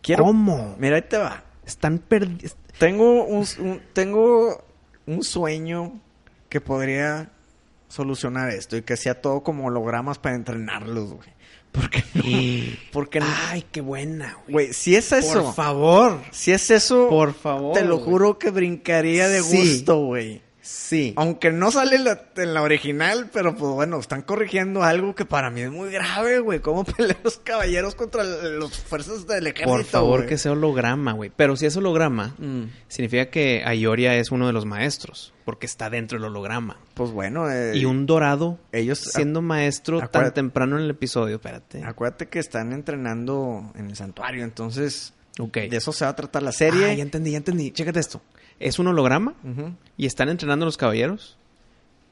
Quiero... ¿Cómo? Mira, ahí te va. Están perdidos. Tengo un, un- tengo un sueño que podría solucionar esto y que sea todo como hologramas para entrenarlos, güey. Porque no, porque no- Ay, qué buena, güey. si es eso, Por favor. si es eso, Por favor. te lo juro que brincaría de Sí. gusto, güey. Sí. Aunque no sale en la, en la original, pero pues bueno, están corrigiendo algo que para mí es muy grave, güey. ¿Cómo [LAUGHS] pelean los caballeros contra las fuerzas del ejército? Por favor, güey? que sea holograma, güey. Pero si es holograma, Mm, significa que Ayoria es uno de los maestros, porque está dentro del holograma. Pues bueno, eh, Y un dorado ellos siendo maestro tan temprano en el episodio, espérate. Acuérdate que están entrenando en el santuario, entonces Ok. de eso se va a tratar la serie. Ah, ya entendí, ya entendí. Chécate esto. Es un holograma y están entrenando a los caballeros.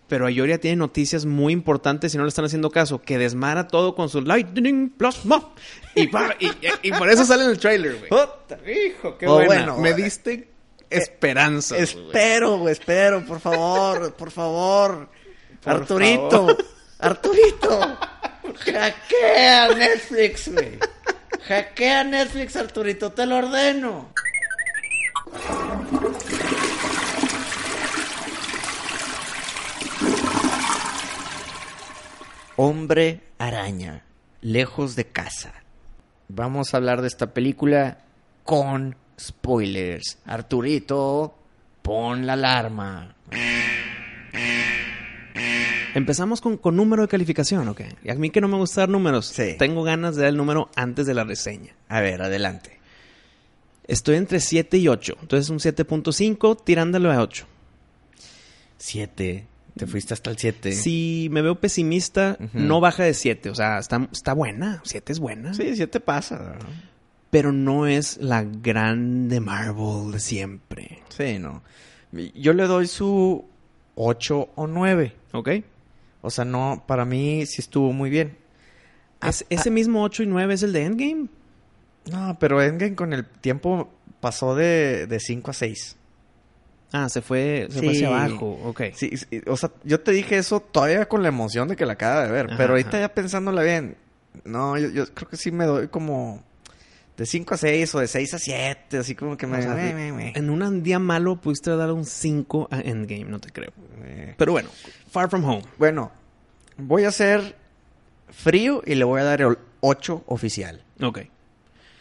Pero Ayoria tiene noticias muy importantes y no le están haciendo caso. Que desmara todo con su Lightning Plasma. [LAUGHS] Y, pa- y, por eso sale en el trailer, güey. Puta. Hijo, qué Oh, bueno, Me eh, diste esperanza. Espero, güey, espero, por favor, [LAUGHS] por favor. Por Arturito, favor. Arturito. [LAUGHS] Hackea Netflix, güey. Hackea Netflix, Arturito, te lo ordeno. Hombre araña, lejos de casa. Vamos a hablar de esta película con spoilers. Arturito, pon la alarma. Empezamos con, con número de calificación, ¿ok? Y a mí que no me gusta dar números. Sí. Tengo ganas de dar el número antes de la reseña. A ver, adelante. Estoy entre 7 y 8. Entonces un 7.5 tirándolo a 8. Siete. Te fuiste hasta el siete. Si me veo pesimista, Ujú. no baja de 7. O sea, está, está buena. 7 es buena. Sí, siete pasa. ¿no? Pero no es la grande Marvel de siempre. Sí, no. Yo le doy su ocho o nueve. ¿Ok? O sea, no, para mí sí estuvo muy bien. Es- ese mismo 8 y 9 es el de Endgame. No, pero Endgame con el tiempo pasó de, de 5 a 6. Ah, se fue, se fue hacia abajo. Ok. Sí, sí, o sea, yo te dije eso todavía con la emoción de que la acaba de ver. Ajá, pero ahorita ajá. ya pensándola bien, no, yo, yo creo que sí me doy como de 5 a 6 o de 6 a 7, así como que me... O sea, me- me- me- En un día malo pudiste dar un 5 a Endgame, no te creo. me- Pero bueno, Far From Home. Bueno, voy a hacer frío y le voy a dar el 8 oficial. Ok.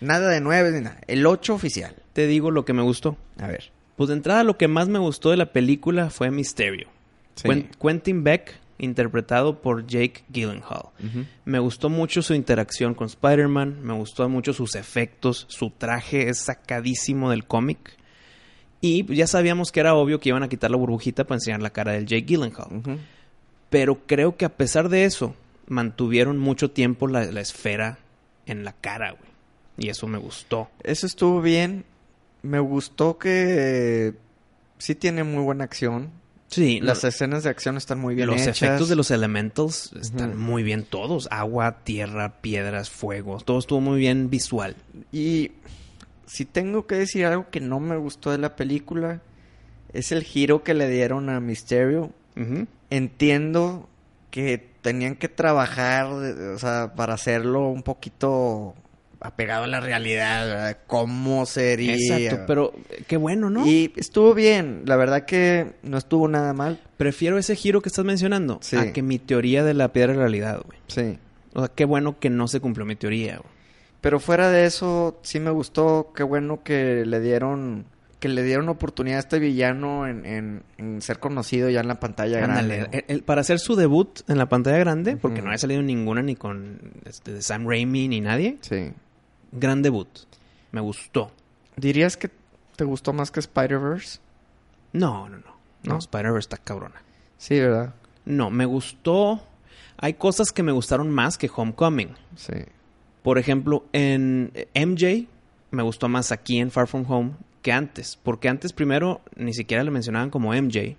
Nada de 9 ni nada, el 8 oficial. Te digo lo que me gustó. A ver. Pues de entrada lo que más me gustó de la película fue Misterio. Sí. Quen- Quentin Beck, interpretado por Jake Gyllenhaal. Me gustó mucho su interacción con Spider-Man, me gustó mucho sus efectos, su traje es sacadísimo del cómic. Y ya sabíamos que era obvio que iban a quitar la burbujita para enseñar la cara del Jake Gyllenhaal. Pero creo que a pesar de eso, mantuvieron mucho tiempo la, la esfera en la cara, güey. Y eso me gustó. Eso estuvo bien. Me gustó que sí tiene muy buena acción. Sí, Las no- escenas de acción están muy bien los hechas. efectos de los elementals están muy bien todos. Agua, tierra, piedras, fuego. Todo estuvo muy bien visual. Y si tengo que decir algo que no me gustó de la película, es el giro que le dieron a Mysterio. Entiendo que tenían que trabajar, o sea, para hacerlo un poquito apegado a la realidad, ¿verdad? ¿Cómo sería? Exacto, pero eh, qué bueno, ¿no? Y estuvo bien, la verdad que no estuvo nada mal. Prefiero ese giro que estás mencionando Sí. a que mi teoría de la piedra de realidad, güey. Sí. O sea, qué bueno que no se cumplió mi teoría, güey. Pero fuera de eso, sí me gustó. Qué bueno que le dieron que le dieron oportunidad a este villano en, en- en ser conocido ya en la pantalla Ándale, grande. el- el- para hacer su debut en la pantalla grande, porque no había salido ninguna ni con este, Sam Raimi ni nadie, Sí. Gran debut. Me gustó. ¿Dirías que te gustó más que Spider-Verse? No, no, no. No, ¿No? Spider-Verse está cabrona. Sí, ¿verdad? No, me gustó. Hay cosas que me gustaron más que Homecoming. Sí. Por ejemplo, en MJ me gustó más aquí en Far From Home que antes. Porque antes primero ni siquiera le mencionaban como MJ.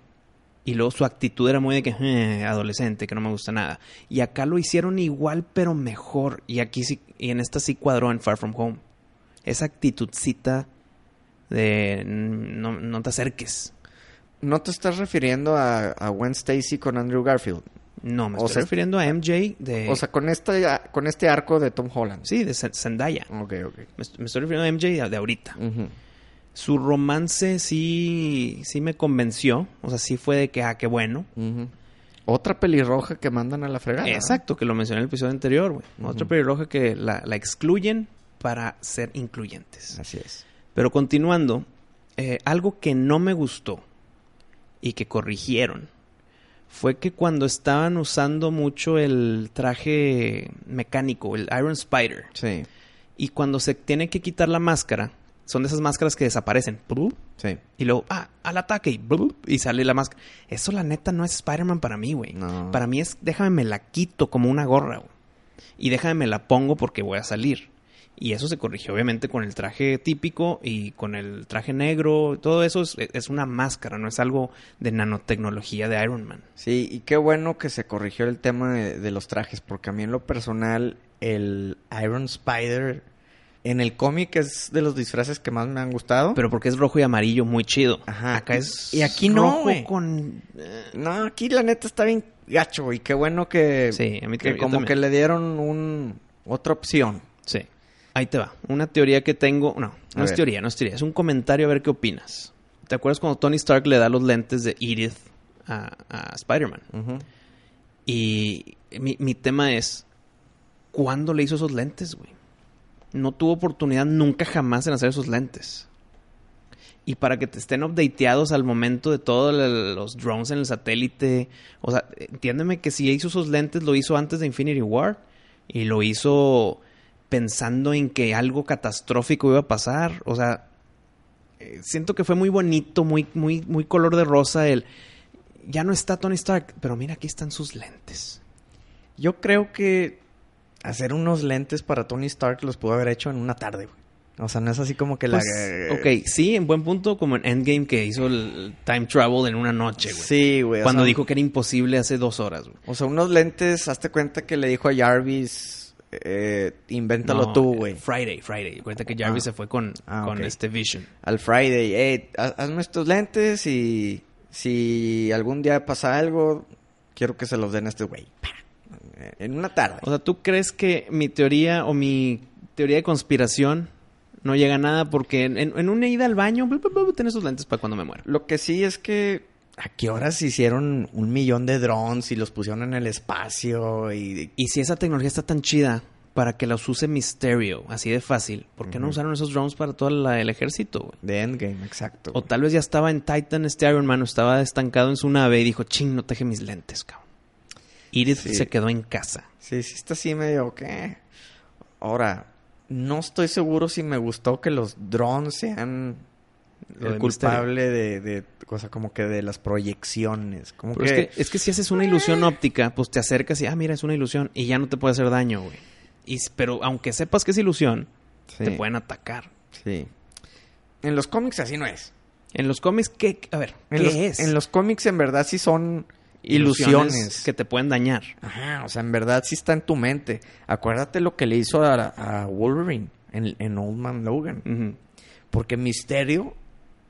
Y luego su actitud era muy de que "Eh, adolescente, que no me gusta nada. Y acá lo hicieron igual, pero mejor. Y aquí sí, y en esta sí cuadró en Far From Home. Esa actitudcita de "Mm, no, no te acerques. ¿No te estás refiriendo a, a Gwen Stacy con Andrew Garfield? No, me O estoy sea, refiriendo a MJ de. O sea, con este, con este arco de Tom Holland. sí, de Zen- Zendaya. Ok, ok. Me, est- me estoy refiriendo a MJ de, ahorita. Ujú. Su romance sí, sí me convenció. O sea, sí fue de que, ah, qué bueno. Otra pelirroja que mandan a la fregada. Exacto, que lo mencioné en el episodio anterior, güey. Otra pelirroja que la, la excluyen para ser incluyentes. Así es. Pero continuando, eh, algo que no me gustó y que corrigieron fue que cuando estaban usando mucho el traje mecánico, el Iron Spider, Sí, y cuando se tiene que quitar la máscara, son de esas máscaras que desaparecen. Y luego, ah, al ataque y, y sale la máscara. Eso la neta no es Spider-Man para mí, güey. No. Para mí es, déjame me la quito como una gorra, güey. Y déjame me la pongo porque voy a salir. Y eso se corrigió obviamente con el traje típico y con el traje negro. Todo eso es, es una máscara, no es algo de nanotecnología de Iron Man. Sí, y qué bueno que se corrigió el tema de, de los trajes, porque a mí en lo personal, el Iron Spider en el cómic es de los disfraces que más me han gustado. Pero porque es rojo y amarillo, muy chido. Ajá. Acá es Y aquí no, rojo güey. con... eh, No, aquí la neta está bien gacho, y qué bueno que, Sí, a mí que como también. que le dieron un otra opción. Sí. Ahí te va. Una teoría que tengo. No, A no es ver. teoría, no es teoría. Es un comentario a ver qué opinas. ¿Te acuerdas cuando Tony Stark le da los lentes de Edith a, a Spider-Man? Y mi, mi tema es: ¿cuándo le hizo esos lentes, güey? No tuvo oportunidad nunca jamás en hacer esos lentes. Y para que te estén updateados al momento de todos los drones en el satélite. O sea, entiéndeme que si hizo esos lentes, lo hizo antes de Infinity War. Y lo hizo pensando en que algo catastrófico iba a pasar. O sea, eh, siento que fue muy bonito, muy, muy, muy color de rosa el. Ya no está Tony Stark, pero mira, aquí están sus lentes. Yo creo que hacer unos lentes para Tony Stark los pudo haber hecho en una tarde, güey. O sea, no es así como que Pues, la... ok, sí, en buen punto, como en Endgame que hizo el time travel en una noche, güey. Sí, güey. Cuando sea, dijo que era imposible hace dos horas, güey. O sea, unos lentes, hazte cuenta que le dijo a Jarvis, eh, invéntalo No, tú, eh, güey. Friday, Friday. Cuenta que Jarvis Ah. se fue con, Ah, con este Vision. Al Friday, hey, ha- hazme estos lentes y si algún día pasa algo, quiero que se los den a este güey. En una tarde. O sea, ¿tú crees que mi teoría o mi teoría de conspiración no llega a nada? Porque en, una ida al baño, blu, blu, lentes para cuando me muera. Lo que sí es que a qué horas hicieron un millón de drones y los pusieron en el espacio y Y si esa tecnología está tan chida para que los use Mysterio, así de fácil, ¿por qué no usaron esos drones para todo la- el ejército, güey? de Endgame, exacto. O tal vez ya estaba en Titan este Iron Man, o estaba estancado en su nave y dijo, ching, no teje mis lentes, cabrón. Sí. se quedó en casa. Sí, sí está así medio que. Ahora, no estoy seguro si me gustó que los drones sean el de culpable de, de, o sea, como que de las proyecciones. Como Pero que, es, que, es que si haces una ilusión óptica, pues te acercas y, ah, mira, es una ilusión y ya no te puede hacer daño, güey. Y, pero aunque sepas que es ilusión, sí, te pueden atacar. sí. En los cómics así no es. En los cómics, ¿qué? A ver, En ¿qué los, es? En los cómics en verdad sí son ilusiones. que te pueden dañar. Ajá, o sea, en verdad sí está en tu mente. Acuérdate lo que le hizo a, a Wolverine en, en Old Man Logan. Porque Misterio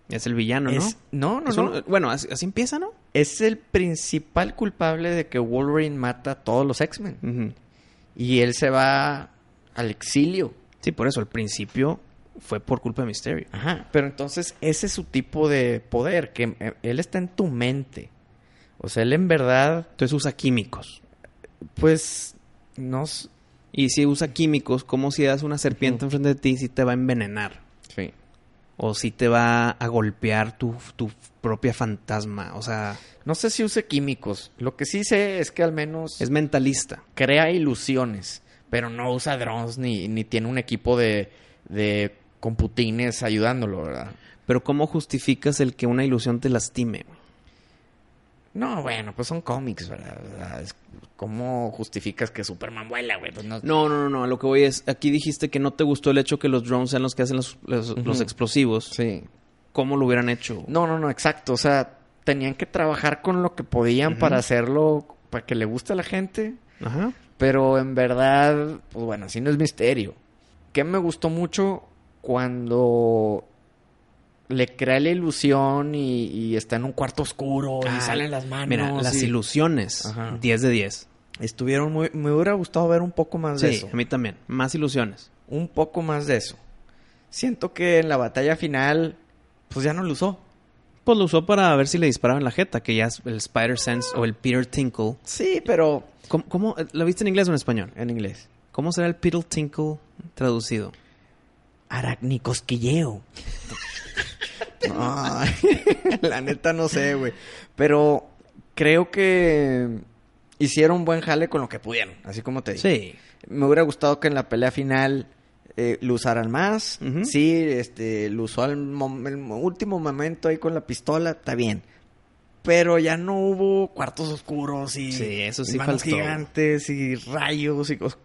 Es el villano, ¿no? es... No, no, no. un- bueno, así, así empieza, ¿no? es el principal culpable de que Wolverine mata a todos los X-Men. Y él se va al exilio. Sí, por eso, al principio fue por culpa de Mysterio. Ajá. Pero entonces ese es su tipo de poder, que eh, él está en tu mente. O sea, él en verdad, Entonces usa químicos. pues, no... Y si usa químicos, como si das una serpiente enfrente de ti, si te va a envenenar. Sí. O si te va a golpear tu, tu propia fantasma. O sea, No sé si use químicos. Lo que sí sé es que al menos es mentalista. crea ilusiones, pero no usa drones ni, ni tiene un equipo de, de computines ayudándolo, ¿verdad? Pero ¿cómo justificas el que una ilusión te lastime? No, bueno, pues son cómics, ¿verdad? ¿Cómo justificas que Superman vuela, güey? Pues no... No, no, no, lo que voy es, aquí dijiste que no te gustó el hecho que los drones sean los que hacen los, los- explosivos. Sí. cómo lo hubieran hecho. No, no, no, exacto. O sea, tenían que trabajar con lo que podían para hacerlo, para que le guste a la gente. Ajá. Pero en verdad, pues bueno, así no es misterio. Que me gustó mucho cuando le crea la ilusión y, y está en un cuarto oscuro Ah, y salen las manos. Mira, las ilusiones, Ajá. 10 de 10. Estuvieron muy... Me hubiera gustado ver un poco más de Sí, eso. a mí también. Más ilusiones. Un poco más de eso. Siento que en la batalla final, pues ya no lo usó. Pues lo usó para ver si le disparaban en la jeta, que ya es el Spider Sense o el Peter Tinkle. Sí, pero ¿Cómo, cómo- lo viste en inglés o en español? en inglés. ¿Cómo será el Peter Tinkle traducido? Aracnicosquilleo. [LAUGHS] No, [LAUGHS] la neta no sé, güey. Pero creo que hicieron un buen jale con lo que pudieron, así como te digo. Sí. Me hubiera gustado que en la pelea final eh, lo usaran más. Sí, este, lo usó al último momento ahí con la pistola, está bien. Pero ya no hubo cuartos oscuros y, Sí, eso sí y manos gigantes y rayos y cosas.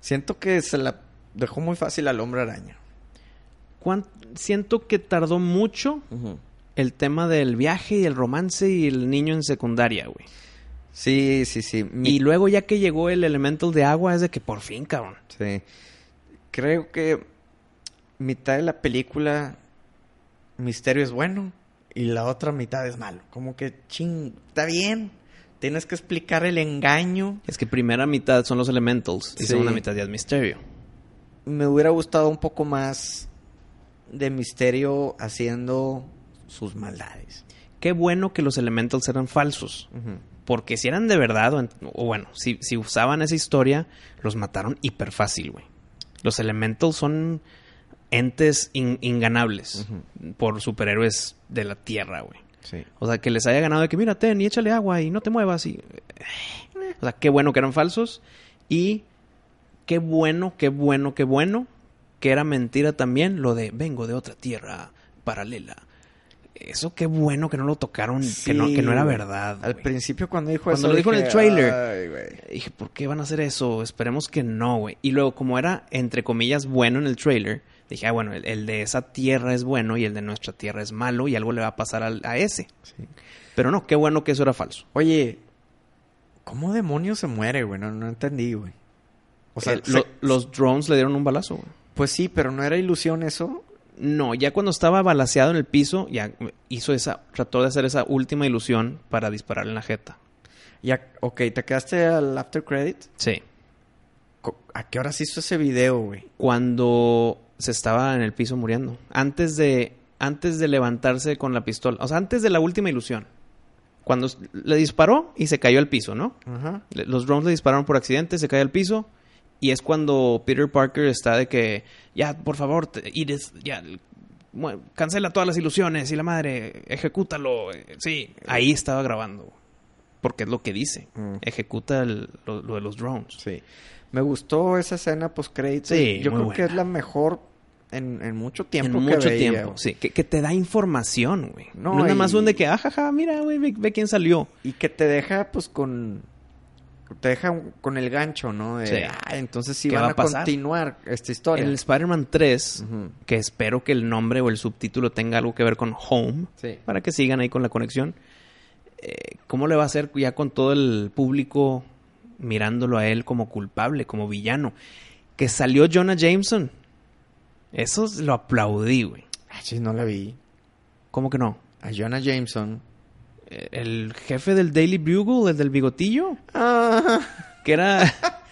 Siento que se la dejó muy fácil al hombre araña. ¿Cuán- Siento que tardó mucho el tema del viaje y el romance y el niño en secundaria, güey. Sí, sí, sí. Mi- Y luego ya que llegó el elemental de agua es de que por fin, cabrón. Sí. Creo que mitad de la película Misterio es bueno y la otra mitad es malo. Como que ching, está bien. Tienes que explicar el engaño. Es que primera mitad son los elementals y Sí. segunda mitad ya es misterio. Me hubiera gustado un poco más de Misterio haciendo sus maldades. Qué bueno que los elementals eran falsos. Porque si eran de verdad, o, en- o bueno, si, si usaban esa historia, los mataron hiper fácil, güey. Los elementals son entes in- inganables por superhéroes de la tierra, güey. Sí. O sea, que les haya ganado de que, mira, ten y échale agua y no te muevas. Y... O sea, qué bueno que eran falsos. Y qué bueno, qué bueno, qué bueno que era mentira también lo de vengo de otra tierra paralela. Eso qué bueno que no lo tocaron, que, no, que no era verdad. Al principio cuando dijo Cuando eso lo dijo en el trailer. Dije, ¿por qué van a hacer eso? Esperemos que no, güey. Y luego, como era, entre comillas, bueno en el trailer, dije, ah, bueno, el, el de esa tierra es bueno y el de nuestra tierra es malo y algo le va a pasar al- a ese. Sí. Pero no, qué bueno que eso era falso. Oye, ¿cómo demonios se muere, güey? No, no entendí, güey. O sea, El- se- lo- los drones le dieron un balazo, güey. Pues sí, pero no era ilusión eso. No, ya cuando estaba balaseado en el piso, ya hizo esa, trató de hacer esa última ilusión para disparar en la jeta. Ya, ok, ¿te quedaste al after credit? Sí. ¿A qué horas hizo ese video, güey? Cuando se estaba en el piso muriendo. Antes de, antes de levantarse con la pistola. O sea, antes de la última ilusión. Cuando le disparó y se cayó al piso, ¿no? Ajá. Los drones le dispararon por accidente, se cae al piso. Y es cuando Peter Parker está de que, ya, por favor, Iris, ya, cancela todas las ilusiones y la madre, ejecútalo. eh, Sí, ahí estaba grabando. Porque es lo que dice. Mm. Ejecuta el- lo, lo de los drones. Sí. Me gustó esa escena post créditos. Sí, Yo muy creo que es la mejor en, en mucho tiempo en que mucho veía, tiempo, sí. Que, que te da información, güey. No, No, es nada más y- un de que, ajaja, mira, güey, ve, ve quién salió. Y que te deja, pues, con... Te deja con el gancho, ¿no? De, Sí. ah, entonces sí ¿Qué van va a, pasar? continuar esta historia. En el Spider-Man 3, Ujú. que espero que el nombre o el subtítulo tenga algo que ver con Home, Sí. para que sigan ahí con la conexión. eh, ¿Cómo le va a hacer ya con todo el público mirándolo a él como culpable, como villano? Que salió Jonah Jameson. Eso lo aplaudí, güey. Ah, sí, no la vi. ¿Cómo que no? A Jonah Jameson. Eh, El jefe del Daily Bugle, el del bigotillo, Ah, que era... [LAUGHS]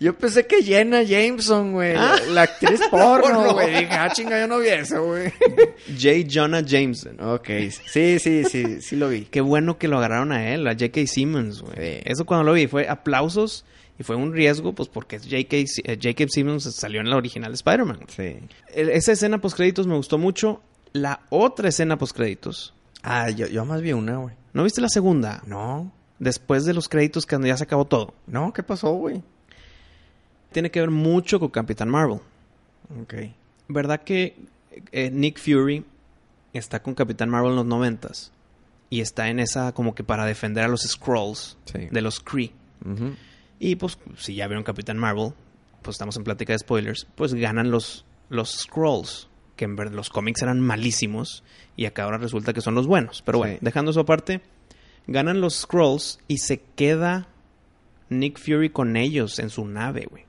yo pensé que Jenna Jameson, güey. Ah. La, la actriz [LAUGHS] porno, No. güey. Dije, ah, chinga, yo no vi eso, güey. [LAUGHS] J. Jonah Jameson. ok. Sí, sí, sí. Sí lo vi. Qué bueno que lo agarraron a él, a J.K. Simmons, güey. Sí. Eso cuando lo vi fue aplausos y fue un riesgo, pues porque J.K. Eh. Simmons salió en la original de Spider-Man. Sí. El- Esa escena postcréditos me gustó mucho. La otra escena postcréditos. Ah, yo, yo más vi una, güey. ¿No viste la segunda? No. Después de los créditos cuando ya se acabó todo. No, ¿qué pasó, güey? Tiene que ver mucho con Capitán Marvel. Ok. ¿Verdad que eh, Nick Fury está con Capitán Marvel en los noventas? Y está en esa como que para defender a los Skrulls Sí. de los Kree. Y pues, si ya vieron Capitán Marvel, pues estamos en plática de spoilers, pues ganan los, los Scrolls. Que en verdad los cómics eran malísimos y acá ahora resulta que son los buenos. Pero bueno, Sí. dejando eso aparte, ganan los Scrolls y se queda Nick Fury con ellos en su nave, güey.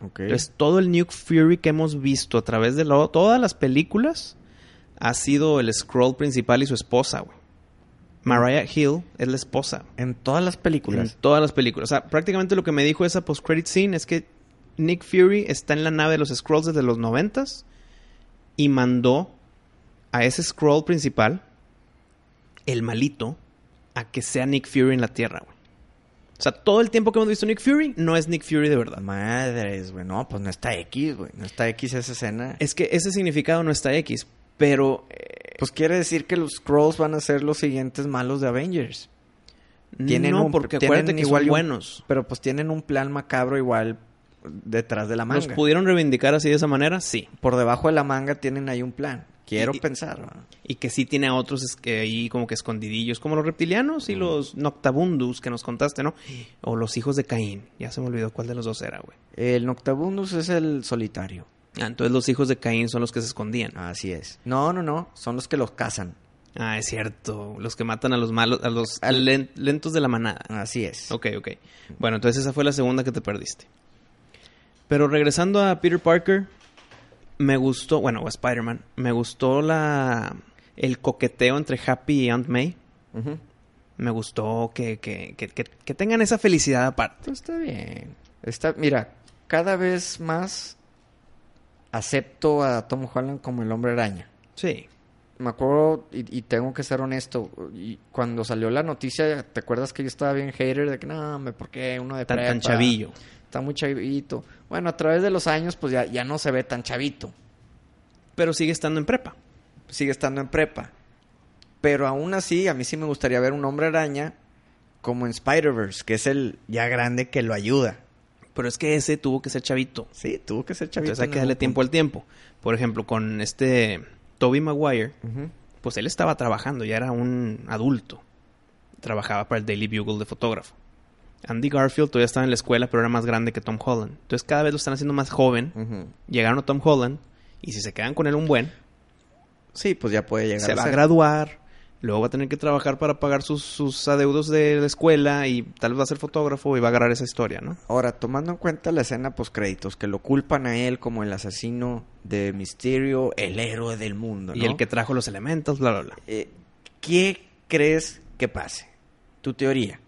Entonces, todo el Nick Fury que hemos visto a través de lo- todas las películas ha sido el Scroll principal y su esposa, güey. Mariah Hill es la esposa en todas las en películas. todas las películas. O sea, prácticamente lo que me dijo esa post-credit scene es que Nick Fury está en la nave de los Scrolls desde los noventas y mandó a ese Scroll principal, el malito, a que sea Nick Fury en la Tierra, güey. O sea, todo el tiempo que hemos visto Nick Fury no es Nick Fury de verdad. Madres, güey. No, pues no está X, güey. No está X esa escena. Es que ese significado no está X, pero eh, Pues quiere decir que los Scrolls van a ser los siguientes malos de Avengers. Tienen no, un- porque tienen acuérdate que igual son un- buenos. Pero pues tienen un plan macabro igual detrás de la ¿Los manga. pudieron reivindicar así de esa manera? Sí. Por debajo de la manga tienen ahí un plan. Quiero Y- pensar. ¿no? Y que sí tiene a otros es que ahí como que escondidillos, como los reptilianos y los Noctabundus que nos contaste, ¿no? O los hijos de Caín. Ya se me olvidó cuál de los dos era, güey. El Noctabundus es el solitario. Ah, entonces los hijos de Caín son los que se escondían. Así es. No, no, no. Son los que los cazan. Ah, es cierto. Los que matan a los malos, a los lentos de la manada. Así es. Ok, ok. Bueno, entonces esa fue la segunda que te perdiste. Pero regresando a Peter Parker, me gustó, bueno, o a Spider-Man, me gustó la el coqueteo entre Happy y Aunt May. Me gustó que, que, que, que- que tengan esa felicidad aparte. Pues está bien. Está, mira, cada vez más acepto a Tom Holland como el hombre araña. Sí. Me acuerdo, y, y tengo que ser honesto, y cuando salió la noticia, ¿te acuerdas que yo estaba bien hater de que no, me, ¿por qué uno de Tan, tan prepa? chavillo. Está muy chavito. Bueno, a través de los años, pues ya, ya no se ve tan chavito. Pero sigue estando en prepa. Sigue estando en prepa. Pero aún así, a mí sí me gustaría ver un hombre araña como en Spider-Verse, que es el ya grande que lo ayuda. Pero es que ese tuvo que ser chavito. Sí, tuvo que ser chavito. Entonces hay que darle tiempo al tiempo. Por ejemplo, con este Toby Maguire, pues él estaba trabajando, ya era un adulto. Trabajaba para el Daily Bugle de fotógrafo. Andy Garfield todavía estaba en la escuela, pero era más grande que Tom Holland. Entonces cada vez lo están haciendo más joven. Llegaron a Tom Holland y si se quedan con él un buen, Sí, pues ya puede llegar se a va a graduar, luego va a tener que trabajar para pagar sus, sus adeudos de la escuela y tal vez va a ser fotógrafo y va a agarrar esa historia, ¿no? Ahora, tomando en cuenta la escena post créditos, que lo culpan a él como el asesino de Misterio, el héroe del mundo, Y ¿no? el que trajo los elementos, bla, bla, bla. Eh, ¿Qué crees que pase? Tu teoría.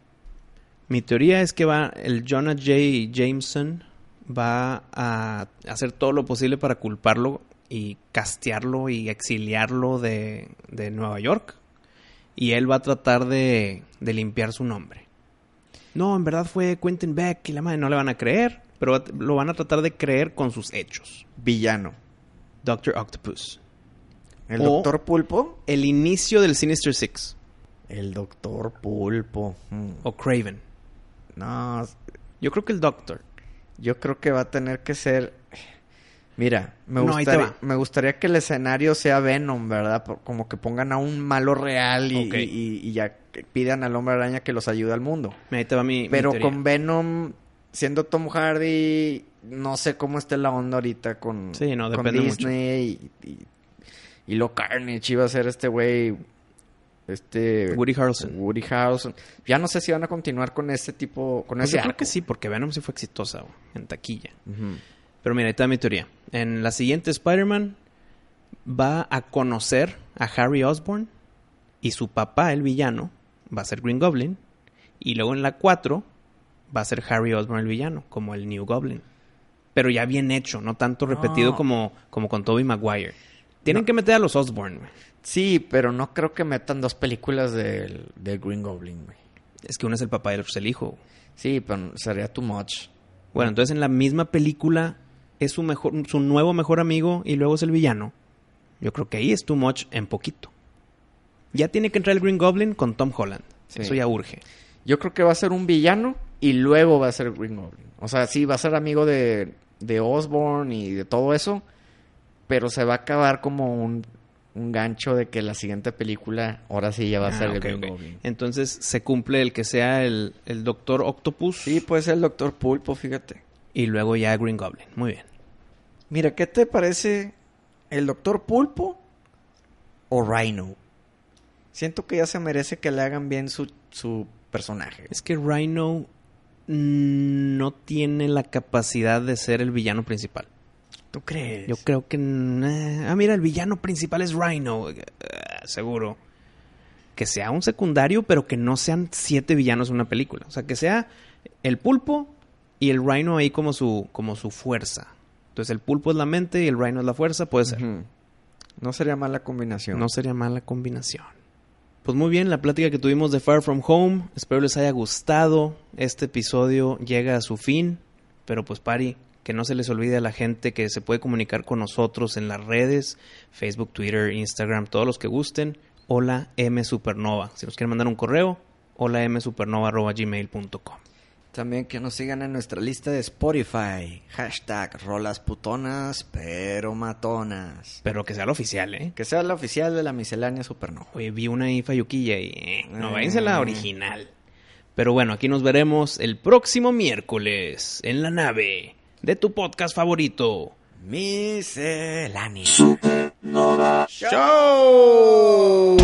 Mi teoría es que va el Jonah J. Jameson va a hacer todo lo posible para culparlo y castearlo y exiliarlo de, de Nueva York. Y él va a tratar de, de limpiar su nombre. No, en verdad fue Quentin Beck y la madre no le van a creer, pero lo van a tratar de creer con sus hechos. Villano. Doctor Octopus. El O- doctor Pulpo. El inicio del Sinister Six. El doctor Pulpo. Mm. O Craven. No, Yo creo que el Doctor. yo creo que va a tener que ser... Mira, me No, gustaría, va. me gustaría que el escenario sea Venom, ¿verdad? Por- Como que pongan a un malo real y, y- ya que pidan al hombre araña que los ayude al mundo. Ahí te va mi, Pero con Venom, siendo Tom Hardy, no sé cómo esté la onda ahorita con, Sí, no, con Disney y, y, y lo Carnage iba a ser este güey, este Woody Harrelson. Woody Harrelson. Ya no sé si van a continuar con ese tipo, con Pues ese yo creo que sí, porque Venom sí fue exitosa en taquilla. Pero mira, ahí está mi teoría. En la siguiente Spider-Man va a conocer a Harry Osborn y su papá, el villano, va a ser Green Goblin. Y luego en la 4 va a ser Harry Osborn el villano, como el New Goblin. Pero ya bien hecho, no tanto repetido No. como, como con Tobey Maguire. Tienen No. que meter a los Osborn. Sí, pero no creo que metan dos películas del, del Green Goblin, güey. Es que uno es el papá y el otro es el hijo. Sí, pero sería too much. Bueno, entonces en la misma película es su mejor, su nuevo mejor amigo y luego es el villano. Yo creo que ahí es too much en poquito. Ya tiene que entrar el Green Goblin con Tom Holland. Sí. Eso ya urge. Yo creo que va a ser un villano y luego va a ser Green Goblin. O sea, sí, va a ser amigo de, de Osborn y de todo eso, pero se va a acabar como un, un gancho de que la siguiente película ahora sí ya va a Ah, ser el Green. Goblin. Entonces se cumple el que sea el, el Doctor Octopus Sí, puede ser el Doctor Pulpo, fíjate. y luego ya Green Goblin. Muy bien. Mira, ¿qué te parece ¿El Doctor Pulpo o Rhino? Siento que ya se merece que le hagan bien su, su personaje. Es que Rhino mm, no tiene la capacidad de ser el villano principal. ¿Tú crees? Yo creo que... eh, ah, mira, el villano principal es Rhino. Eh, seguro. Que sea un secundario, pero que no sean siete villanos en una película. O sea, que sea el pulpo y el Rhino ahí como su, como su fuerza. Entonces el pulpo es la mente y el Rhino es la fuerza, puede ser. No sería mala combinación. No sería mala combinación. Pues muy bien, la plática que tuvimos de Far From Home. Espero les haya gustado. Este episodio llega a su fin. Pero pues, Pari, que no se les olvide a la gente que se puede comunicar con nosotros en las redes: Facebook, Twitter, Instagram, todos los que gusten. Hola M Supernova. Si nos quieren mandar un correo, hola msupernova.gmail.com. También que nos sigan en nuestra lista de Spotify. Hashtag rolas putonas pero matonas. Pero que sea lo oficial, ¿eh? Que sea la oficial de la miscelánea supernova. Oye, vi una Yuquilla y... eh, no, Eh. váyanse a la original. Pero bueno, aquí nos veremos el próximo miércoles en la nave de tu podcast favorito. Miscelánea. Supernova. Show.